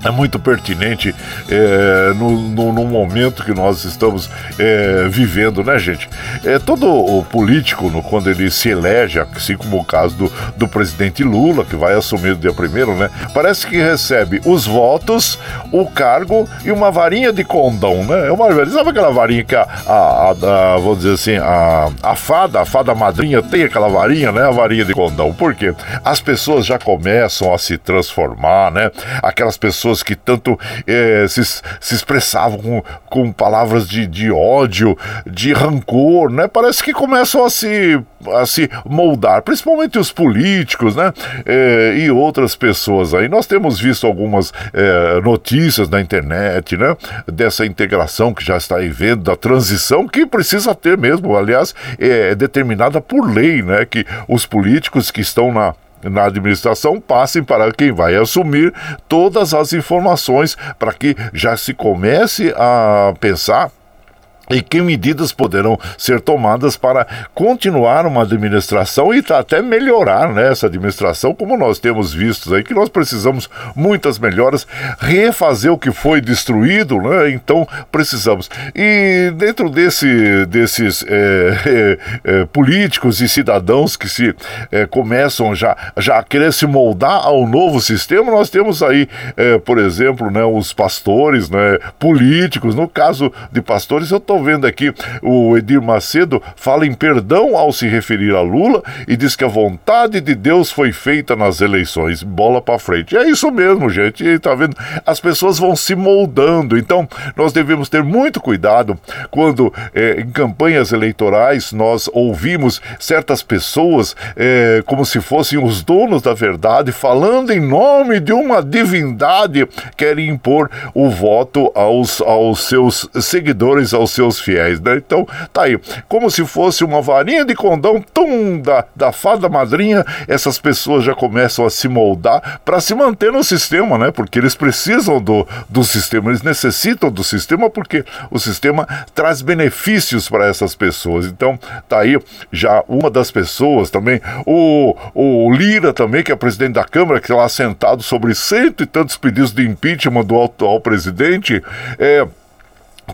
é muito pertinente é, no, no, no, momento que nós estamos é, vivendo, né, gente? É, todo o político, no, quando ele se elege, assim como o caso do, do presidente Lula, que vai assumir no dia primeiro, né? Parece que recebe os votos, o cargo e uma varinha de condão, né? É uma, sabe aquela varinha que a, a, a, vamos dizer assim, a, a fada, a fada madrinha tem aquela varinha, né? A varinha de condão. Por quê? As pessoas já começam a se transformar, né? Aquelas pessoas pessoas que tanto é, se, se expressavam com, com palavras de, de ódio, de rancor, né? Parece que começam a se, a se moldar, principalmente os políticos, né? É, e outras pessoas aí. Nós temos visto algumas é, notícias na internet, né? Dessa integração que já está aí vendo, da transição que precisa ter mesmo, aliás, é determinada por lei, né? Que os políticos que estão na na administração passem para quem vai assumir todas as informações para que já se comece a pensar e que medidas poderão ser tomadas para continuar uma administração e até melhorar né, essa administração, como nós temos visto aí, que nós precisamos muitas melhoras, refazer o que foi destruído, né, então precisamos. E dentro desse, desses é, é, é, políticos e cidadãos que se começam já, já a querer se moldar ao novo sistema, nós temos aí, por exemplo, né, os pastores né, políticos, no caso de pastores, eu estou vendo aqui o Edir Macedo fala em perdão ao se referir a Lula e diz que a vontade de Deus foi feita nas eleições. Bola para frente. É isso mesmo, gente. Tá vendo? As pessoas vão se moldando. Então, nós devemos ter muito cuidado quando é, em campanhas eleitorais nós ouvimos certas pessoas é, como se fossem os donos da verdade falando em nome de uma divindade querem impor o voto aos, aos seus seguidores, aos seus seus fiéis, né? Então, tá aí. Como se fosse uma varinha de condão, tum, da, da fada madrinha, essas pessoas já começam a se moldar para se manter no sistema, né? Porque eles precisam do, do sistema, eles necessitam do sistema porque o sistema traz benefícios para essas pessoas. Então, tá aí já uma das pessoas também, o, o Lira também, que é presidente da Câmara, que está lá sentado sobre cento e tantos pedidos de impeachment do atual presidente, é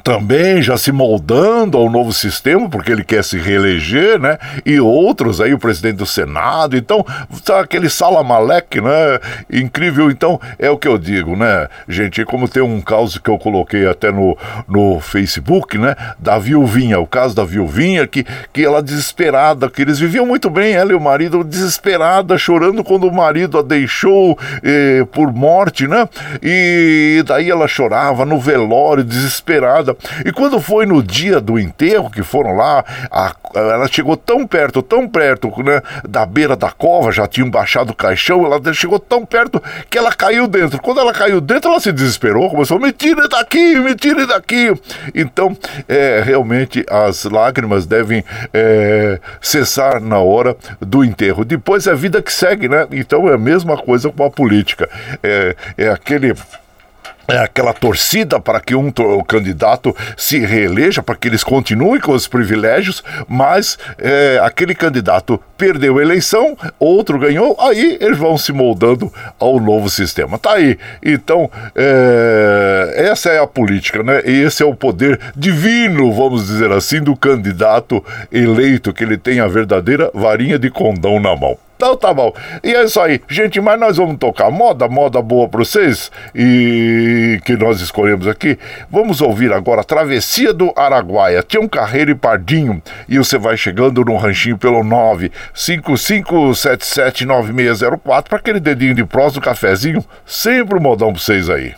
também já se moldando ao novo sistema, porque ele quer se reeleger, né? E outros aí, o presidente do Senado. Então, tá aquele salamaleque, né? Incrível. Então, é o que eu digo, né, gente? Como tem um caso que eu coloquei até no, no Facebook, né? Da viuvinha, o caso da viuvinha, que, que ela desesperada, que eles viviam muito bem, ela e o marido, desesperada, chorando quando o marido a deixou eh, por morte, né? E daí ela chorava no velório, desesperada e quando foi no dia do enterro, que foram lá, a, ela chegou tão perto, tão perto, né, da beira da cova, já tinham baixado o caixão, ela chegou tão perto que ela caiu dentro. Quando ela caiu dentro, ela se desesperou, começou, me tire daqui, me tire daqui. Então, é, realmente, as lágrimas devem é, cessar na hora do enterro. Depois é a vida que segue, né? Então é a mesma coisa com a política. É, é aquele é aquela torcida para que um candidato se reeleja, para que eles continuem com os privilégios, mas é, aquele candidato perdeu a eleição, outro ganhou, aí eles vão se moldando ao novo sistema. Tá aí. Então, é, essa é a política, né? E esse é o poder divino, vamos dizer assim, do candidato eleito, que ele tem a verdadeira varinha de condão na mão. Então tá bom. E é isso aí. Gente, mas nós vamos tocar moda, moda boa pra vocês e que nós escolhemos aqui. Vamos ouvir agora Travessia do Araguaia. Tinha um Carreiro e Pardinho. E você vai chegando no ranchinho pelo 955779604 para aquele dedinho de prós do cafezinho. Sempre um modão pra vocês aí.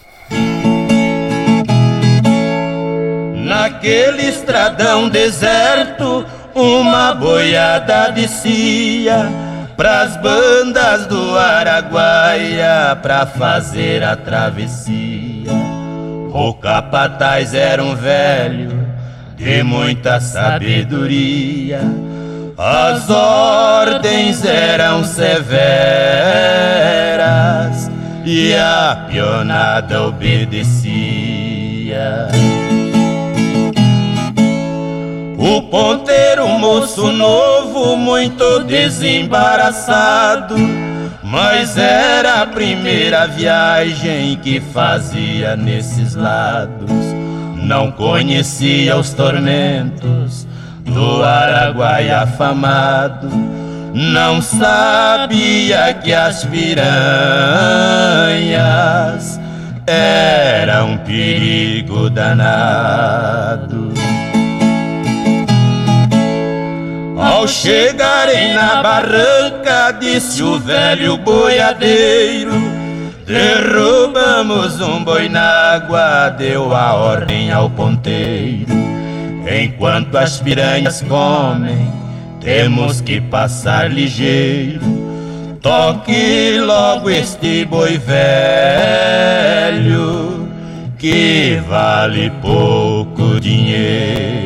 Naquele estradão deserto, uma boiada descia pras bandas do Araguaia pra fazer a travessia. O capataz era um velho de muita sabedoria. As ordens eram severas e a pionada obedecia. O ponteiro, moço novo, muito desembaraçado. Mas era a primeira viagem que fazia nesses lados. Não conhecia os tormentos do Araguaia afamado. Não sabia que as piranhas eram um perigo danado. Ao chegarem na barranca, disse o velho boiadeiro: Derrubamos um boi na água, deu a ordem ao ponteiro. Enquanto as piranhas comem, temos que passar ligeiro. Toque logo este boi velho, que vale pouco dinheiro.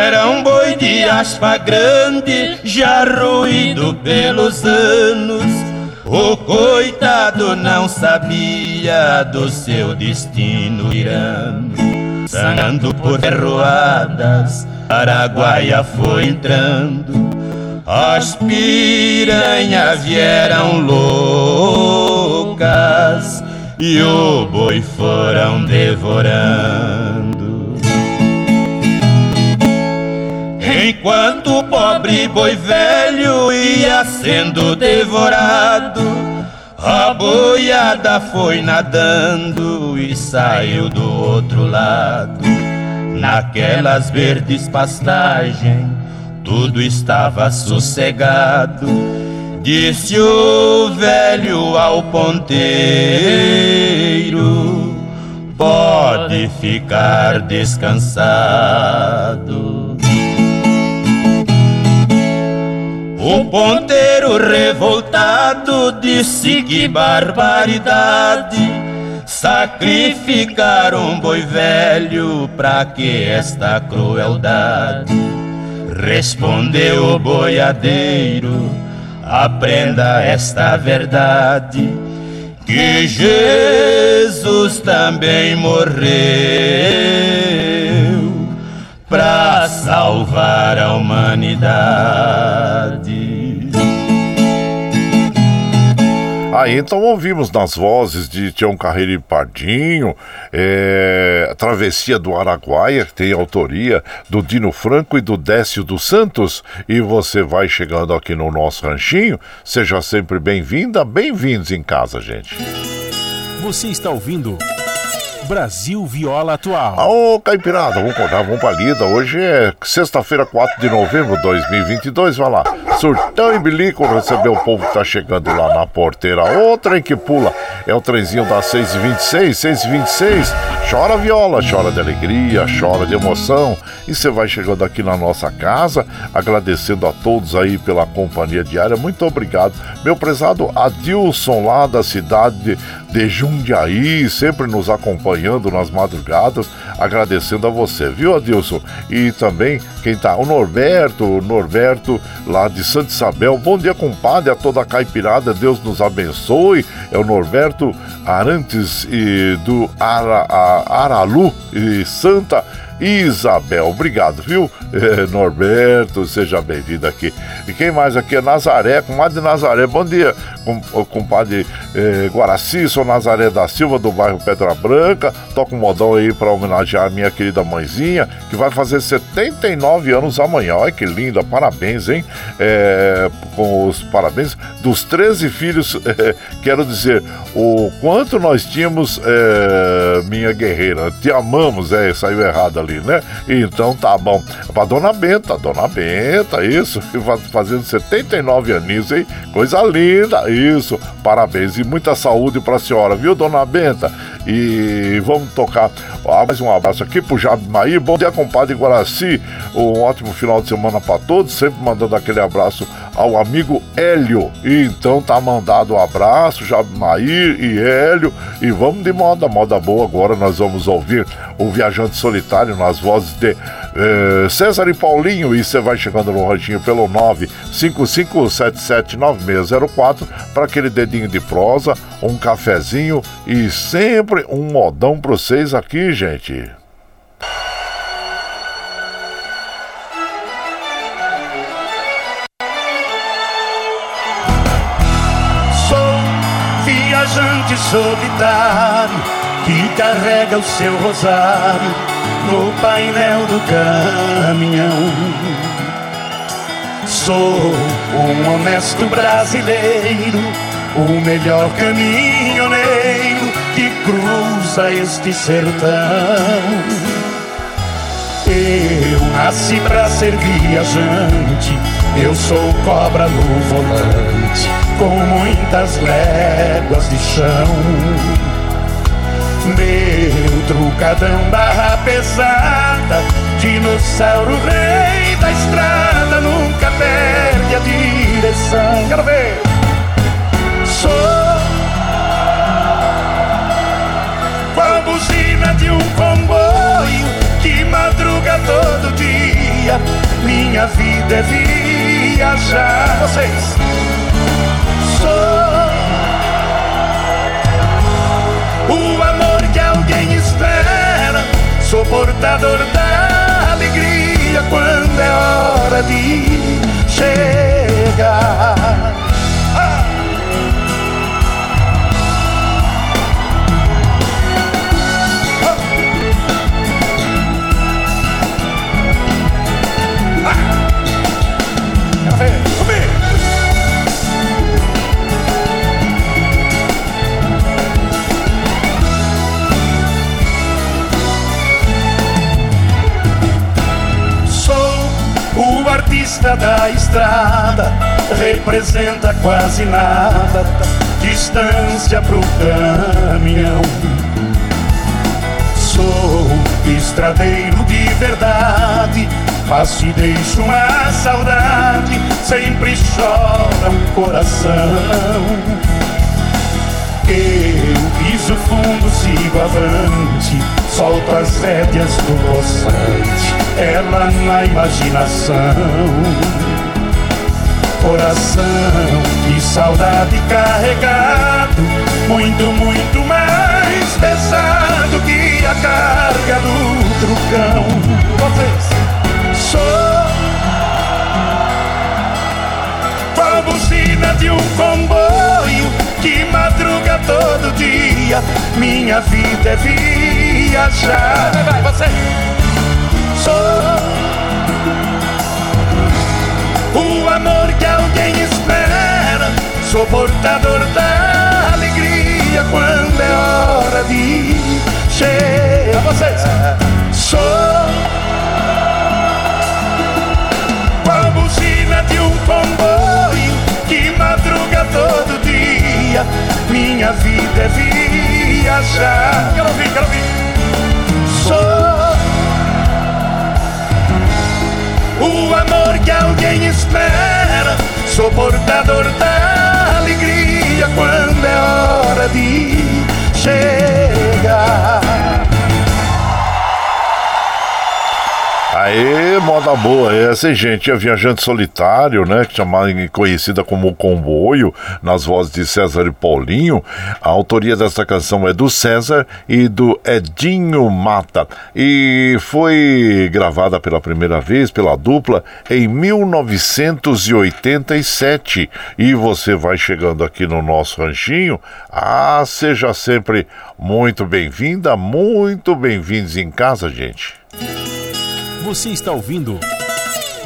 Era um boi de aspa grande, já ruído pelos anos. O coitado não sabia do seu destino irando. Sangrando por ferroadas, Araguaia foi entrando. As piranhas vieram loucas e o boi foram devorando. Enquanto o pobre boi velho ia sendo devorado, a boiada foi nadando e saiu do outro lado. Naquelas verdes pastagens, tudo estava sossegado. Disse o velho ao ponteiro: Pode ficar descansado. O ponteiro revoltado disse que barbaridade. Sacrificar um boi velho pra que esta crueldade? Respondeu o boiadeiro, aprenda esta verdade, que Jesus também morreu para salvar a humanidade. Aí então ouvimos nas vozes de Tião Carreiro e Pardinho, é, Travessia do Araguaia, que tem autoria do Dino Franco e do Décio dos Santos. E você vai chegando aqui no nosso ranchinho, seja sempre bem-vinda, bem-vindos em casa, gente. Você está ouvindo. Brasil Viola Atual. Ô, Caipirada, vamos acordar, vamos pra lida. Hoje é sexta-feira, 4 de novembro de 2022. Vai lá, surtão e bilico receber o povo que tá chegando lá na porteira. O trem que pula é o trenzinho das 6h26, 6h26. Chora viola, chora de alegria, chora de emoção. E você vai chegando aqui na nossa casa, agradecendo a todos aí pela companhia diária. Muito obrigado. Meu prezado Adilson, lá da cidade de Jundiaí, sempre nos acompanhando nas madrugadas, agradecendo a você, viu, Adilson? E também quem tá, o Norberto, o Norberto lá de Santa Isabel. Bom dia, compadre, a toda a caipirada, Deus nos abençoe. É o Norberto Arantes e do Ara, Aralu e Santa Isabel. Obrigado, viu? É, Norberto, seja bem-vindo aqui. E quem mais aqui é Nazaré, comadre Nazaré. Bom dia, com, compadre é, Guaraci, sou Nazaré da Silva, do bairro Pedra Branca. Toco um modão aí para homenagear a minha querida mãezinha, que vai fazer 79 anos amanhã. Olha que linda, parabéns, hein? É, com os parabéns dos 13 filhos, é, quero dizer, o quanto nós tínhamos, minha guerreira. Te amamos, é, saiu errado ali, né? Então tá bom pra Dona Benta, Dona Benta, isso, fazendo 79 aninhos, hein? Coisa linda, isso, parabéns e muita saúde pra senhora, viu, Dona Benta? E vamos tocar ah, mais um abraço aqui pro Jabimaí, bom dia, compadre Guaraci, um ótimo final de semana pra todos, sempre mandando aquele abraço ao amigo Hélio. E então tá mandado um abraço, Jabimaí e Hélio, e vamos de moda, moda boa, agora nós vamos ouvir o Viajante Solitário nas vozes de eh, César e Paulinho, e você vai chegando no ranchinho pelo 955779604 para aquele dedinho de prosa, um cafezinho e sempre um modão para vocês aqui, gente. Sou viajante solitário que carrega o seu rosário no painel do caminhão. Sou um honesto brasileiro, o melhor caminhoneiro que cruza este sertão. Eu nasci pra ser viajante, eu sou cobra no volante, com muitas léguas de chão. Meu trucadão barra pesada Dinossauro rei da estrada Nunca perde a direção. Quero ver. Sou a buzina de um comboio Que madruga todo dia. Minha vida é viajar. Vocês sou portador da alegria quando é hora de chegar. Da estrada representa quase nada, distância pro caminhão. Sou estradeiro de verdade, faço e deixo uma saudade, sempre chora um coração. Eu piso fundo se avante, solto as rédeas do poçante, ela na imaginação. Coração e saudade carregado, muito, muito mais pesado que a carga do trucão. Vocês, sou a buzina de um comboio que madruga todo dia. Minha vida é viajar. Vai, vai, você. Sou o amor que alguém espera, sou portador da alegria quando é hora de chegar. Vocês. Sou a buzina de um comboio que madruga todo dia. Minha vida é viajar. Quero ouvir, quero ouvir. Sou o amor que alguém espera. Sou portador da alegria quando é hora de chegar. Aê, moda boa essa, hein, gente? É Viajante Solitário, né? Chamada, conhecida como Comboio, nas vozes de César e Paulinho. A autoria dessa canção é do César e do Edinho Mata. E foi gravada pela primeira vez pela dupla em 1987. E você vai chegando aqui no nosso ranchinho. Ah, seja sempre muito bem-vinda, muito bem-vindos em casa, gente. Você está ouvindo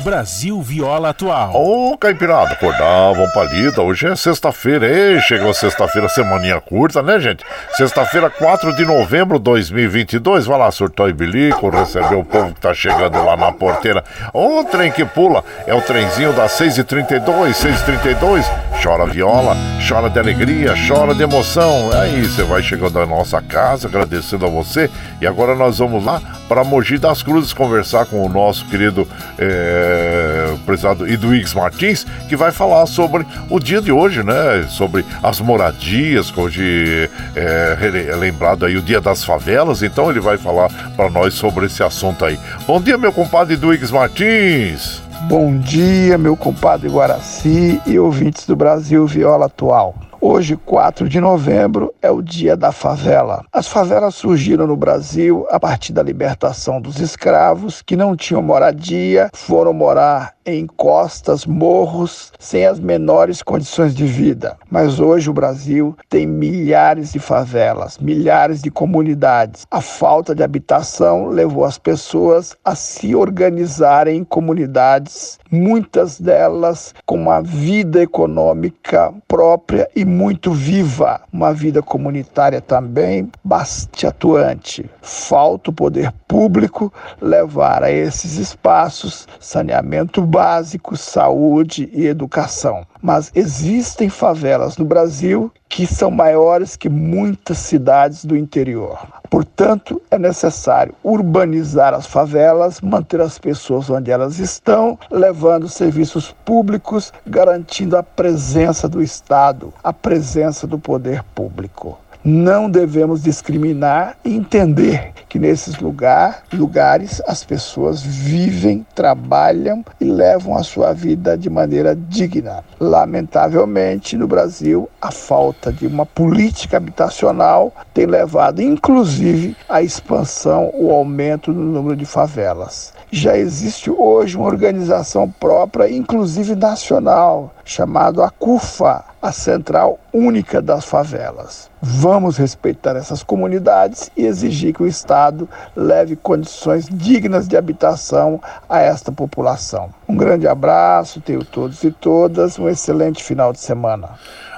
Brasil Viola Atual. Ô, oh, Caipirada, acordava, palida. Hoje é sexta-feira, ei, chegou sexta-feira, semaninha curta, né, gente? Sexta-feira, 4 de novembro de 2022. Vai lá, surtou e bilico, receber o povo que tá chegando lá na porteira. Ô, oh, trem que pula, é o trenzinho das 6h32, 6h32. Chora viola, chora de alegria, chora de emoção. Aí você vai chegando à nossa casa, agradecendo a você. E agora nós vamos lá para Mogi das Cruzes conversar com o nosso querido. Eh, é, prezado Iduígues Martins, que vai falar sobre o dia de hoje, né? Sobre as moradias, que hoje é, é lembrado aí o dia das favelas, então ele vai falar para nós sobre esse assunto aí. Bom dia, meu compadre Iduígues Martins. Bom dia, meu compadre Guaraci e ouvintes do Brasil Viola Atual. Hoje, 4 de novembro, é o dia da favela. As favelas surgiram no Brasil a partir da libertação dos escravos que não tinham moradia, foram morar em costas, morros, sem as menores condições de vida. Mas hoje o Brasil tem milhares de favelas, milhares de comunidades. A falta de habitação levou as pessoas a se organizarem em comunidades, muitas delas com uma vida econômica própria e muito viva, uma vida comunitária também bastante atuante. Falta o poder público levar a esses espaços saneamento básico, saúde e educação. Mas existem favelas no Brasil que são maiores que muitas cidades do interior. Portanto, é necessário urbanizar as favelas, manter as pessoas onde elas estão, levando serviços públicos, garantindo a presença do Estado, a presença do poder público. Não devemos discriminar e entender que nesses lugar, lugares as pessoas vivem, trabalham e levam a sua vida de maneira digna. Lamentavelmente, no Brasil, a falta de uma política habitacional tem levado, inclusive, à expansão, o aumento no número de favelas. Já existe hoje uma organização própria, inclusive nacional, chamada a CUFA, a Central Única das Favelas. Vamos respeitar essas comunidades e exigir que o Estado leve condições dignas de habitação a esta população. Um grande abraço, tenho todos e todas, um excelente final de semana.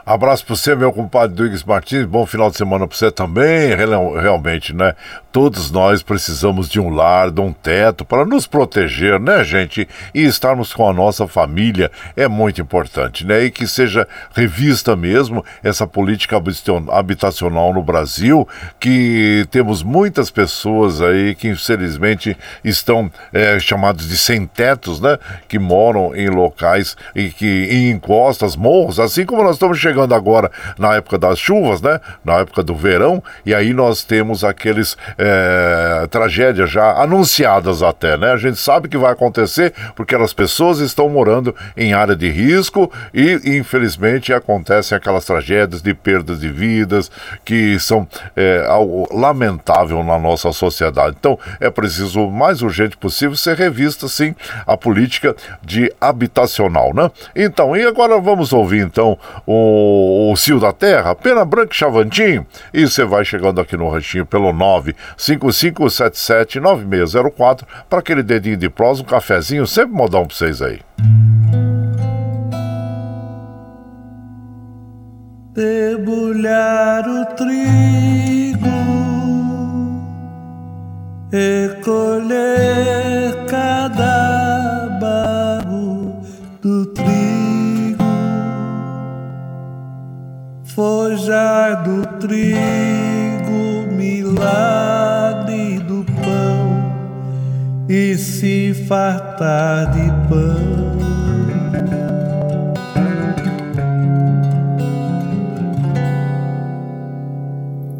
Abraço para você, meu compadre Duígues Martins. Bom final de semana para você também. Realmente, né? Todos nós precisamos de um lar, de um teto para nos proteger, né, gente? E estarmos com a nossa família é muito importante, né? E que seja revista mesmo essa política habitacional no Brasil, que temos muitas pessoas aí que infelizmente estão é, chamados de sem tetos, né? Que moram em locais e que em encostas, morros, assim como nós estamos chegando chegando agora na época das chuvas, né? Na época do verão, e aí nós temos aqueles é, tragédias já anunciadas até, né? A gente sabe que vai acontecer porque as pessoas estão morando em área de risco e, infelizmente, acontecem aquelas tragédias de perdas de vidas que são é, algo lamentável na nossa sociedade. Então, é preciso o mais urgente possível ser revista, sim, a política de habitacional, né? Então, e agora vamos ouvir então o, Cio da Terra, Pena Branca e Chavantim, e você vai chegando aqui no ranchinho pelo 955779604 para aquele dedinho de prosa, um cafezinho, sempre modão para vocês aí. Debulhar o trigo e colher cada forjar do trigo milagre do pão e se fartar de pão.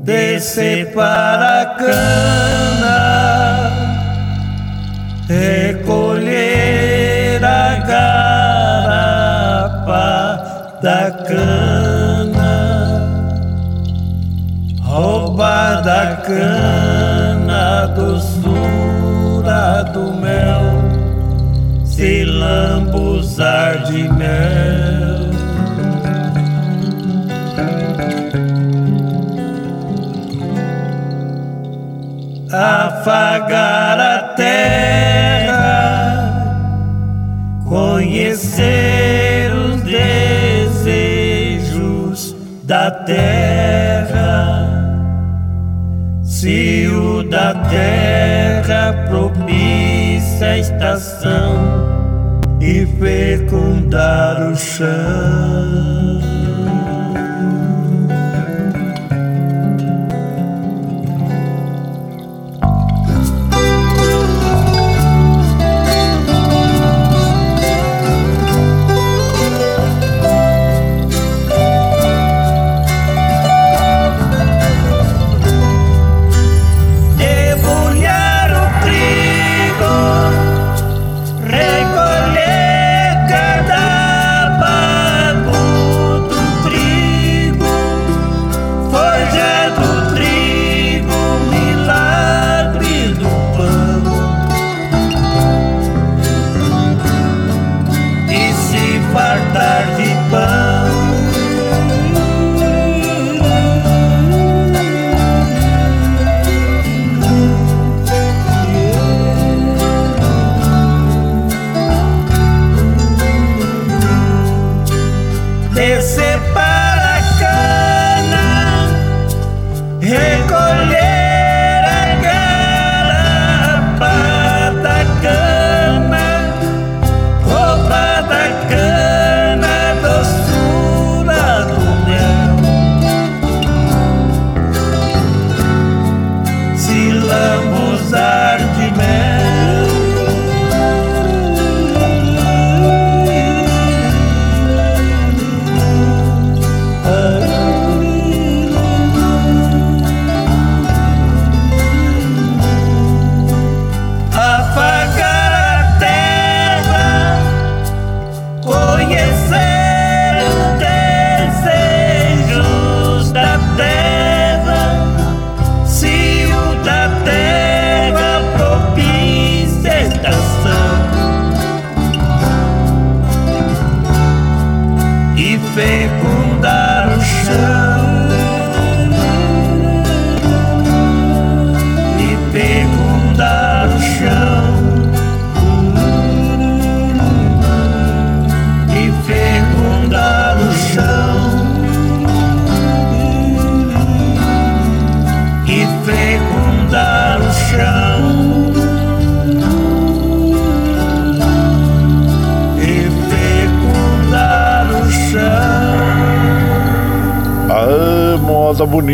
descer para a cana, recolher a garapa da cana, da cana a doçura do mel, se lambuzar de mel. afagar a terra, conhecer os desejos da terra. Se o da terra propicia a estação e fecundar o chão.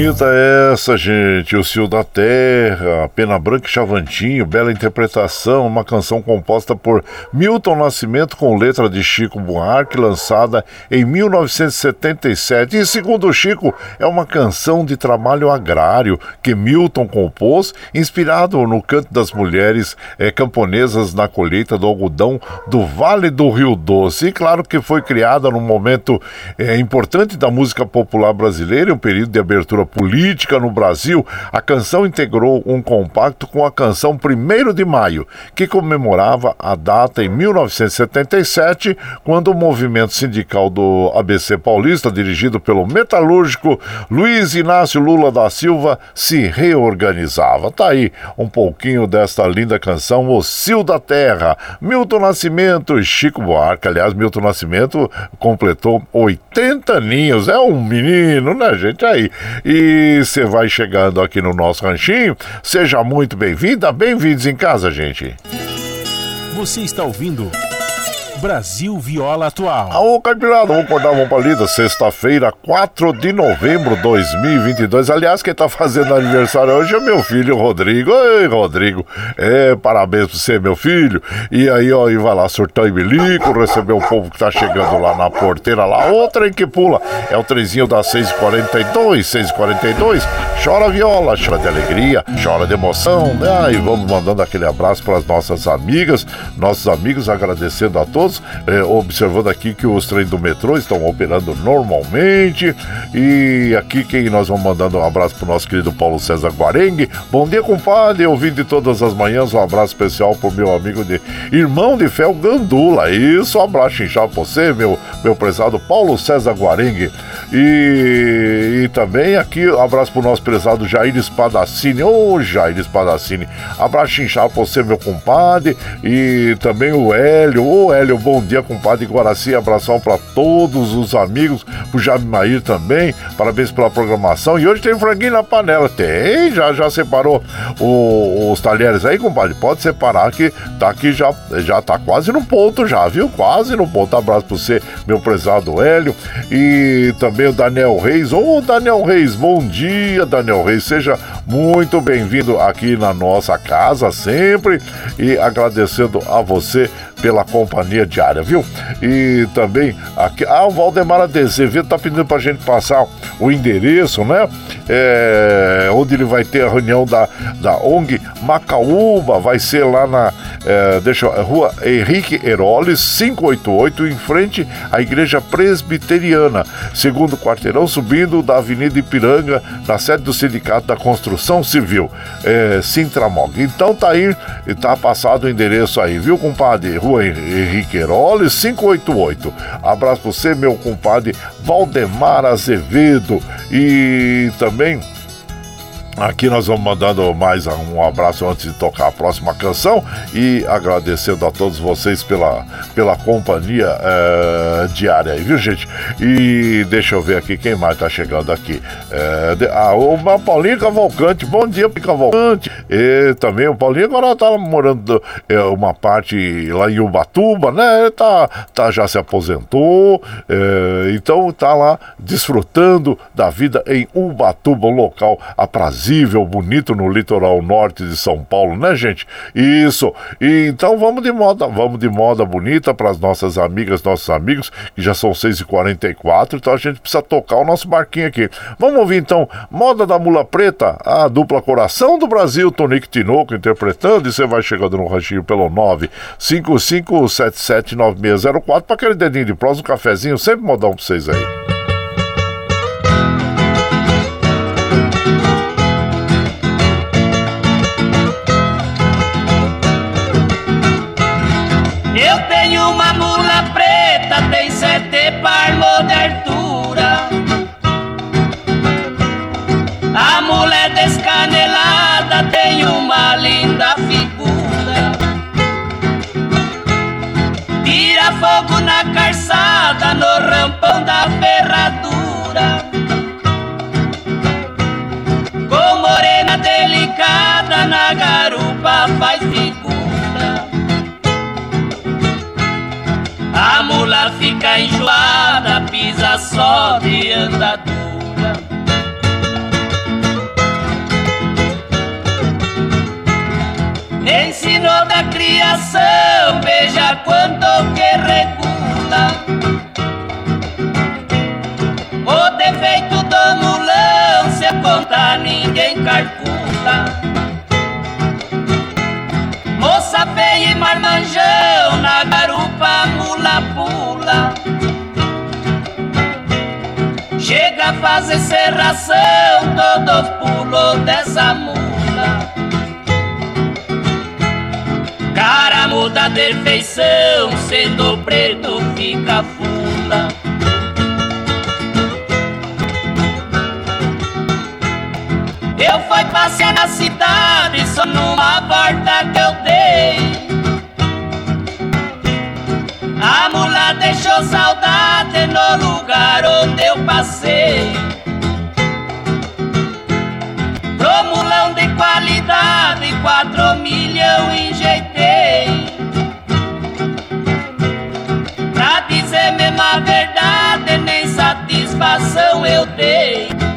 Bonita essa, gente. O Cio da Terra, Pena Branca e Chavantinho, bela interpretação, uma canção composta por Milton Nascimento com letra de Chico Buarque, lançada em 1977. E segundo Chico, é uma canção de trabalho agrário que Milton compôs, inspirado no canto das mulheres é, camponesas na colheita do algodão do Vale do Rio Doce. E claro que foi criada num momento é, importante da música popular brasileira, um período de abertura política no Brasil, a canção integrou um compacto com a canção 1 de Maio, que comemorava a data em 1977, quando o movimento sindical do ABC Paulista, dirigido pelo metalúrgico Luiz Inácio Lula da Silva, se reorganizava. Tá aí um pouquinho desta linda canção, O Cio da Terra, Milton Nascimento e Chico Buarque. Aliás, Milton Nascimento completou 80 aninhos, é um menino, né, gente? Aí. E você vai chegando aqui no nosso ranchinho, seja muito bem-vinda, bem-vindos em casa, gente. Você está ouvindo. Brasil Viola Atual. Ô, Caipirada, vamos acordar, vamos pra lida. Sexta-feira, 4 de novembro de 2022. Aliás, quem tá fazendo aniversário hoje é meu filho, Rodrigo. Ei, Rodrigo, é, parabéns pra você, meu filho. E aí, ó, e vai lá surtar e bilico, receber o povo que tá chegando lá na porteira lá. Outra em que pula. É o trezinho das 6h42, 6h42. Chora viola, chora de alegria, chora de emoção. Né? E vamos mandando aquele abraço para as nossas amigas, nossos amigos, agradecendo a todos é, observando aqui que os trens do metrô estão operando normalmente. E aqui quem nós vamos mandando um abraço pro nosso querido Paulo César Guarengue. Bom dia, compadre. Ouvindo de todas as manhãs, um abraço especial pro meu amigo de irmão de fé, o Gandula. Isso, um abraço inchado pra você, meu, meu prezado Paulo César Guarengue. E, e também aqui, um abraço pro nosso prezado Jair Espadacini. Ô, oh, Jair Espadacini. Abraço inchado pra você, meu compadre. E também o Hélio. Ô, oh, Hélio, bom dia, compadre Guaraci. Abração para todos os amigos, pro Jamimair também. Parabéns pela programação. E hoje tem franguinho na panela. Tem, já, já separou o, os talheres aí, compadre? Pode separar que tá aqui já, já tá quase no ponto já, viu? Quase no ponto. Abraço pra você, meu prezado Hélio. E também o Daniel Reis. Ô, Daniel Reis, bom dia, Daniel Reis. Seja muito bem-vindo aqui na nossa casa sempre. E agradecendo a você pela companhia diária, viu? E também aqui, ah, o Valdemar Azevedo tá pedindo pra gente passar o endereço, né? É, onde ele vai ter a reunião da, da ONG Macaúba, vai ser lá na, é, deixa eu, rua Henrique Heroles, 588, em frente à Igreja Presbiteriana, segundo quarteirão, subindo da Avenida Ipiranga, na sede do Sindicato da Construção Civil, é, Sintramog. Então tá aí, tá passado o endereço aí, viu, compadre? Rua Henrique Heroles, 588. Abraço pra você, meu compadre Valdemar Azevedo. E também Aqui nós vamos mandando mais um abraço antes de tocar a próxima canção e agradecendo a todos vocês pela, pela companhia é, diária aí, viu gente? E deixa eu ver aqui quem mais tá chegando aqui. É, de, ah, o Paulinho Cavalcante, bom dia, Cavalcante. E também o Paulinho agora tá morando é, uma parte lá em Ubatuba, né? Ele tá, tá, já se aposentou, é, então tá lá desfrutando da vida em Ubatuba, um local aprazível aprazível, bonito no litoral norte de São Paulo, né, gente? Isso. E, então vamos de moda, vamos de moda bonita para as nossas amigas, nossos amigos, que já são 6h44, então a gente precisa tocar o nosso barquinho aqui. Vamos ouvir então Moda da Mula Preta, a dupla Coração do Brasil, Tonico Tinoco interpretando, e você vai chegando no ranchinho pelo 955779604 para aquele dedinho de prós, um cafezinho, sempre modão para vocês aí. a enjoada pisa só de andadura. Ensinou da criação, veja quanto que regula. O defeito do mulão, se apontar, ninguém calcula. Feia e marmanjão, na garupa mula pula. Chega a fazer serração, todos pulos dessa mula. Cara muda de feição, sendo preto fica fula. Eu fui passear na cidade só numa volta que eu dei. A mula deixou saudade no lugar onde eu passei. Pro mulão de qualidade, quatro milhão enjeitei. Pra dizer mesmo a verdade, nem satisfação eu dei.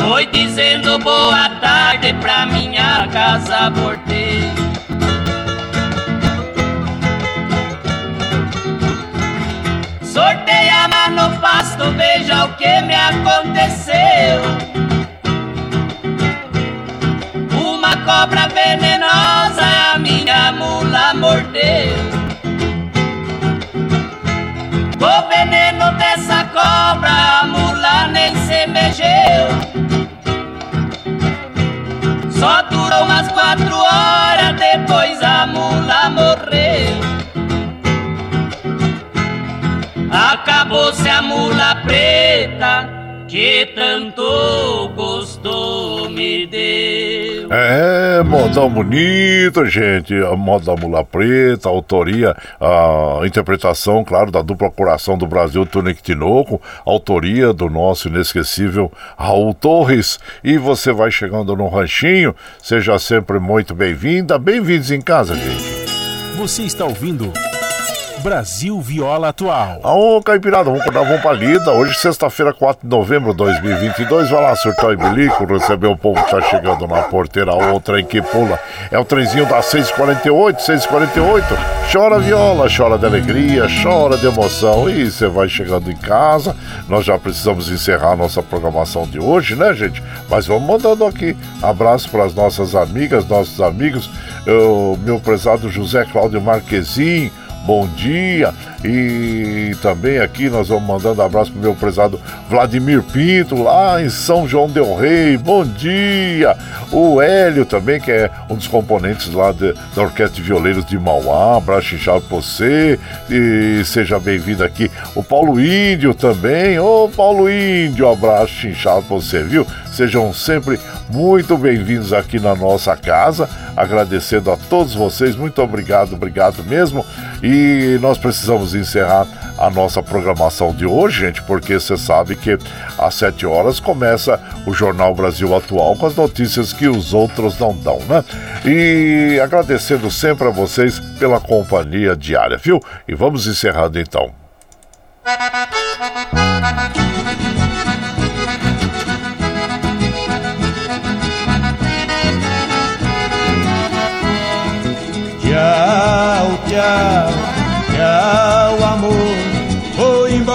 Foi dizendo boa tarde pra minha casa voltei. Sortei a mão pasto, veja o que me aconteceu. Uma cobra venenosa a minha mula mordeu. O veneno dessa cobra a mula nem se mexeu. Só durou umas quatro horas, depois a mula morreu. Acabou-se a mula preta que tanto gosto me deu. É, modão bonito, gente. A moda da Mula Preta, a autoria, a interpretação, claro, da dupla coração do Brasil, Tunic Tinoco, autoria do nosso inesquecível Raul Torres. E você vai chegando no ranchinho, seja sempre muito bem-vinda. Bem-vindos em casa, gente. Você está ouvindo. Brasil Viola Atual. Ô, Caipirada, vamos dar pra lida. Hoje, sexta-feira, 4 de novembro de 2022. Vai lá, surtar e bilico, receber o povo que tá chegando na porteira, outra em que pula. É o trenzinho das 648, 648. Chora viola, chora de alegria, chora de emoção. E você vai chegando em casa. Nós já precisamos encerrar a nossa programação de hoje, né, gente? Mas vamos mandando aqui. Abraço para as nossas amigas, nossos amigos. O meu prezado José Cláudio Marquezin bom dia. E também aqui nós vamos mandando abraço pro meu prezado Vladimir Pinto, lá em São João Del Rei. Bom dia! O Hélio também, que é um dos componentes lá de, da Orquestra de Violeiros de Mauá. Abraço inchado pra você. E seja bem-vindo aqui. O Paulo Índio também. Ô, Paulo Índio, abraço inchado pra você, viu? Sejam sempre muito bem-vindos aqui na nossa casa. Agradecendo a todos vocês. Muito obrigado, obrigado mesmo. E nós precisamos encerrar a nossa programação de hoje, gente, porque você sabe que às 7 horas começa o Jornal Brasil Atual com as notícias que os outros não dão, né? E agradecendo sempre a vocês pela companhia diária, viu? E vamos encerrando então. Tchau, tchau, tchau, amor.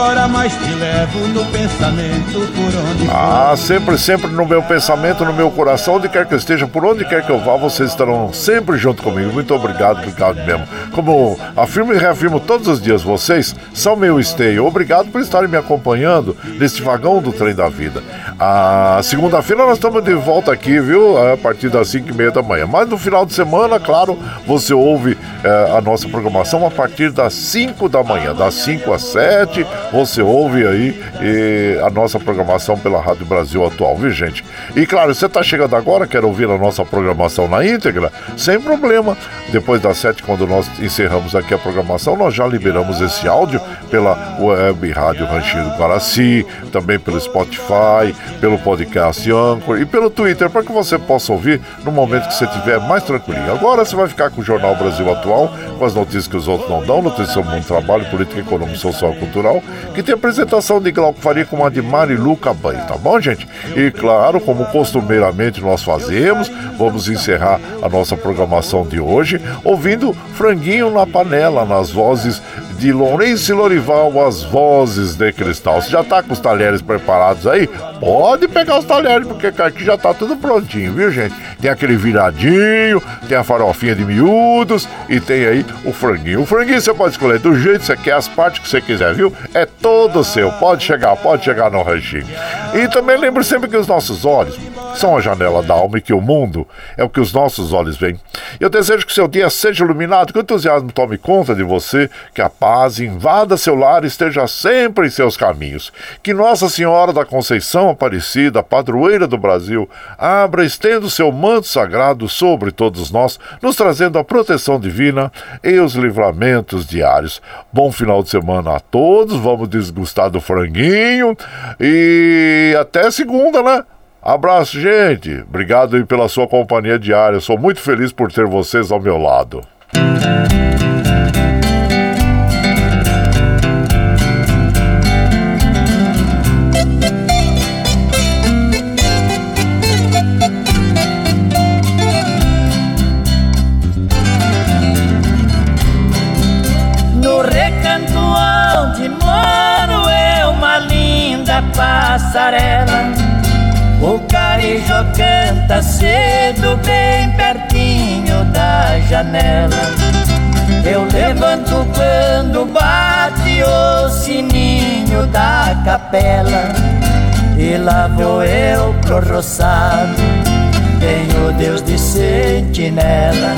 Embora, mas te levo no pensamento por onde Ah, sempre, sempre no meu pensamento, no meu coração, onde quer que eu esteja, por onde quer que eu vá, vocês estarão sempre junto comigo. Muito obrigado, obrigado mesmo. Como afirmo e reafirmo todos os dias, vocês são meu esteio. Obrigado por estarem me acompanhando neste vagão do trem da vida. A segunda-feira nós estamos de volta aqui, viu? A partir das 5 e meia da manhã. Mas no final de semana, claro, você ouve eh, a nossa programação a partir das 5 da manhã, das 5 às 7 você ouve aí e, a nossa programação pela Rádio Brasil Atual, viu gente? E claro, você está chegando agora, quer ouvir a nossa programação na íntegra? Sem problema. Depois das 7, quando nós encerramos aqui a programação, nós já liberamos esse áudio pela web Rádio Ranchinho do Guaraci, também pelo Spotify, pelo podcast Anchor e pelo Twitter, para que você possa ouvir no momento que você estiver mais tranquilinho. Agora você vai ficar com o Jornal Brasil Atual, com as notícias que os outros não dão, notícias sobre o mundo trabalho, política, econômica, social, cultural, que tem apresentação de Glauco Faria com uma de Marilu Cabanha, tá bom, gente? E claro, como costumeiramente nós fazemos, vamos encerrar a nossa programação de hoje ouvindo Franguinho na Panela, nas vozes de Lourenço e Lorival, as vozes de cristal. Você já tá com os talheres preparados aí? Pode pegar os talheres, porque aqui já tá tudo prontinho, viu, gente? Tem aquele viradinho, tem a farofinha de miúdos e tem aí o franguinho. O franguinho você pode escolher do jeito que você quer, as partes que você quiser, viu? É todo seu. Pode chegar, pode chegar no ranchinho. E também lembre sempre que os nossos olhos são a janela da alma e que o mundo é o que os nossos olhos veem. Eu desejo que seu dia seja iluminado, que o entusiasmo tome conta de você, que a paz invada seu lar e esteja sempre em seus caminhos. Que Nossa Senhora da Conceição Aparecida, padroeira do Brasil, abra estenda o seu manto sagrado sobre todos nós, nos trazendo a proteção divina e os livramentos diários. Bom final de semana a todos, vamos desgustar do franguinho e até segunda, né? Abraço, gente. Obrigado aí pela sua companhia diária. Sou muito feliz por ter vocês ao meu lado. Roçado, tenho Deus de sentinela.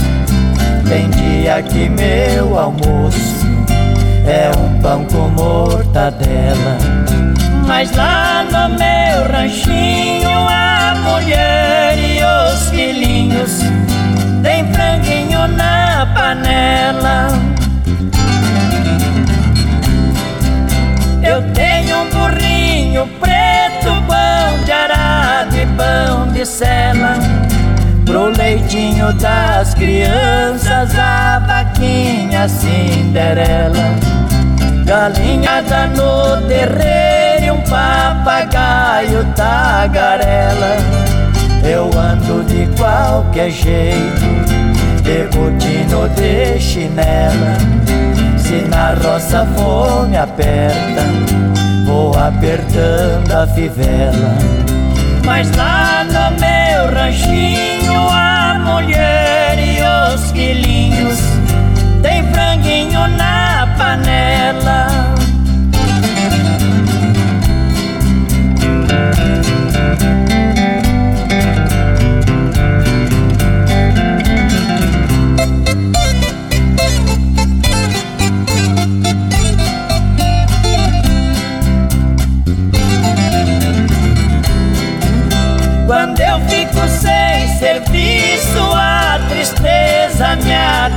Tem dia que meu almoço é um pão com mortadela. Mas lá no meu ranchinho a mulher e os filhinhos Tem franguinho na panela Eu tenho um burrinho preto, sela Pro leitinho das crianças a vaquinha Cinderela. Galinhada no terreiro e um papagaio tagarela. Eu ando de qualquer jeito De botina de chinela. Se na roça fome aperta Vou apertando a fivela Mas lá no meu ranchinho A mulher e os filhinhos. Tem franguinho na panela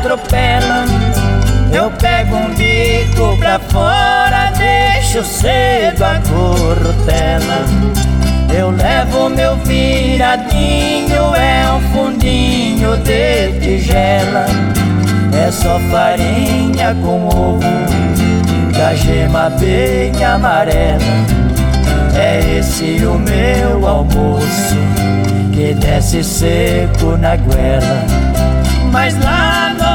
me atropela. Eu pego um bico pra fora, deixo cedo a corrutela. Eu levo meu viradinho, é um fundinho de tigela. É só farinha com ovo, da gema bem amarela. É esse o meu almoço que desce seco na goela. Mas lá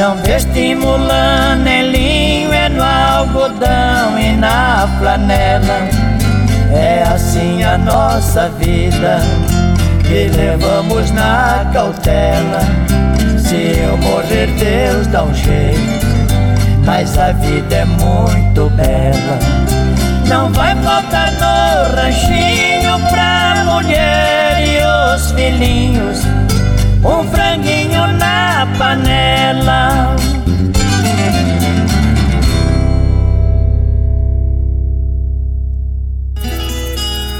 Não destimula nem linho, é no algodão e na flanela. É assim a nossa vida, que levamos na cautela. Se eu morrer, Deus dá um jeito, mas a vida é muito bela. Não vai faltar no ranchinho pra mulher e os filhinhos um franguinho na panela.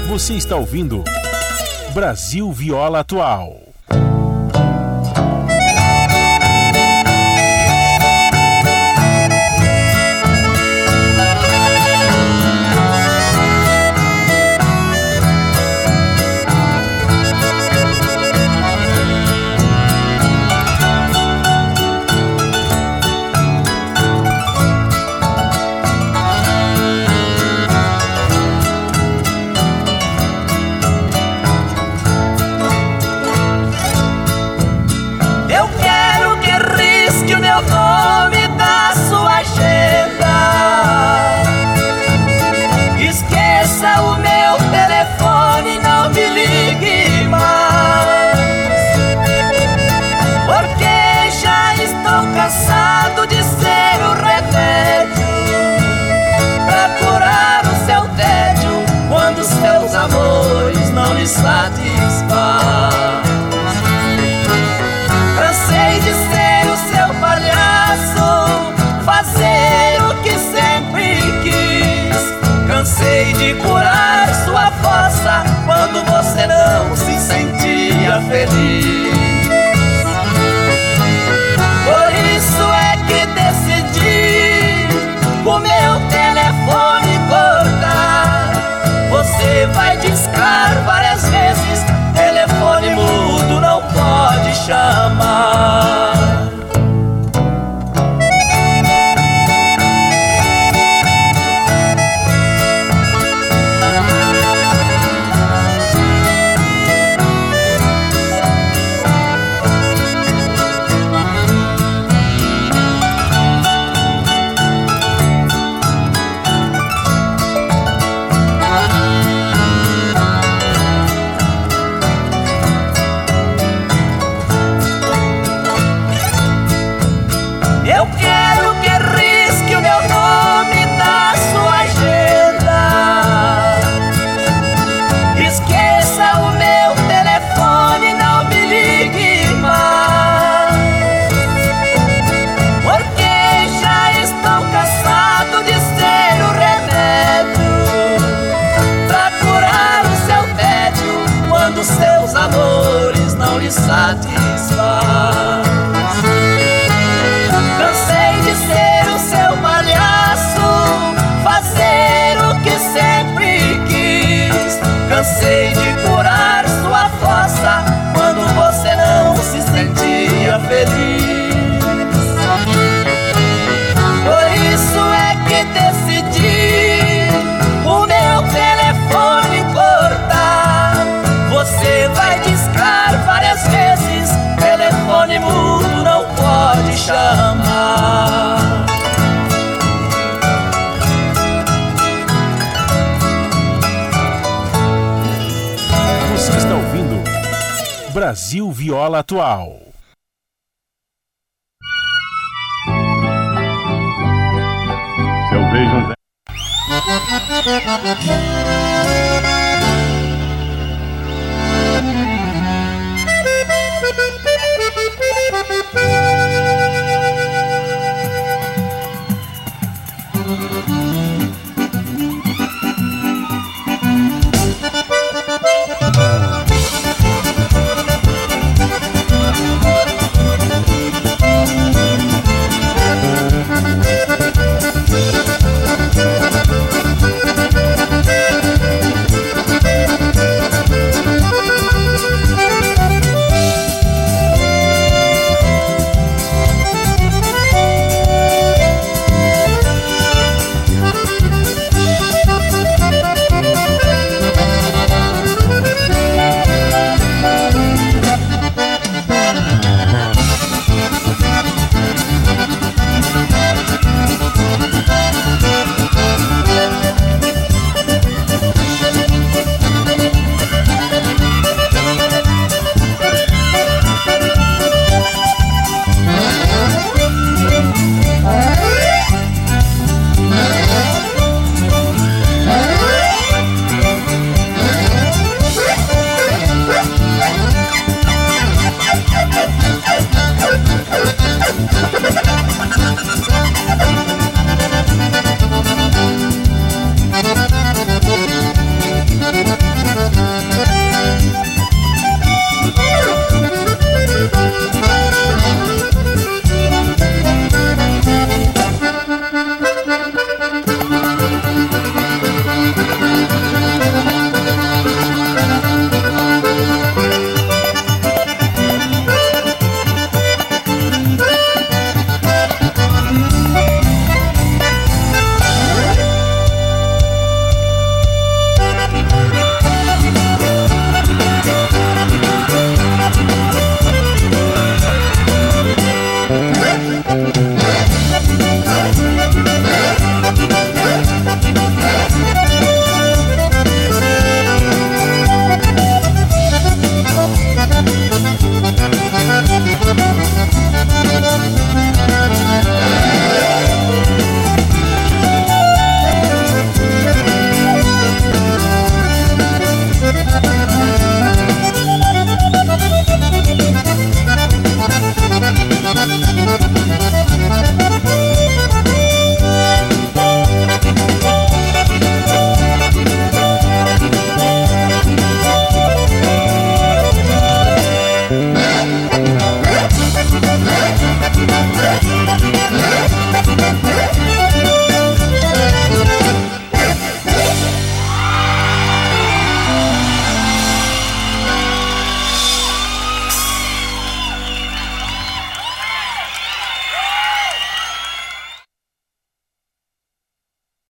Você está ouvindo Brasil Viola Atual. me satisfaz. Cansei de ser o seu palhaço, fazer o que sempre quis. Cansei de curar sua força quando você não se sentia feliz. Brasil Viola Atual. Seu beijo.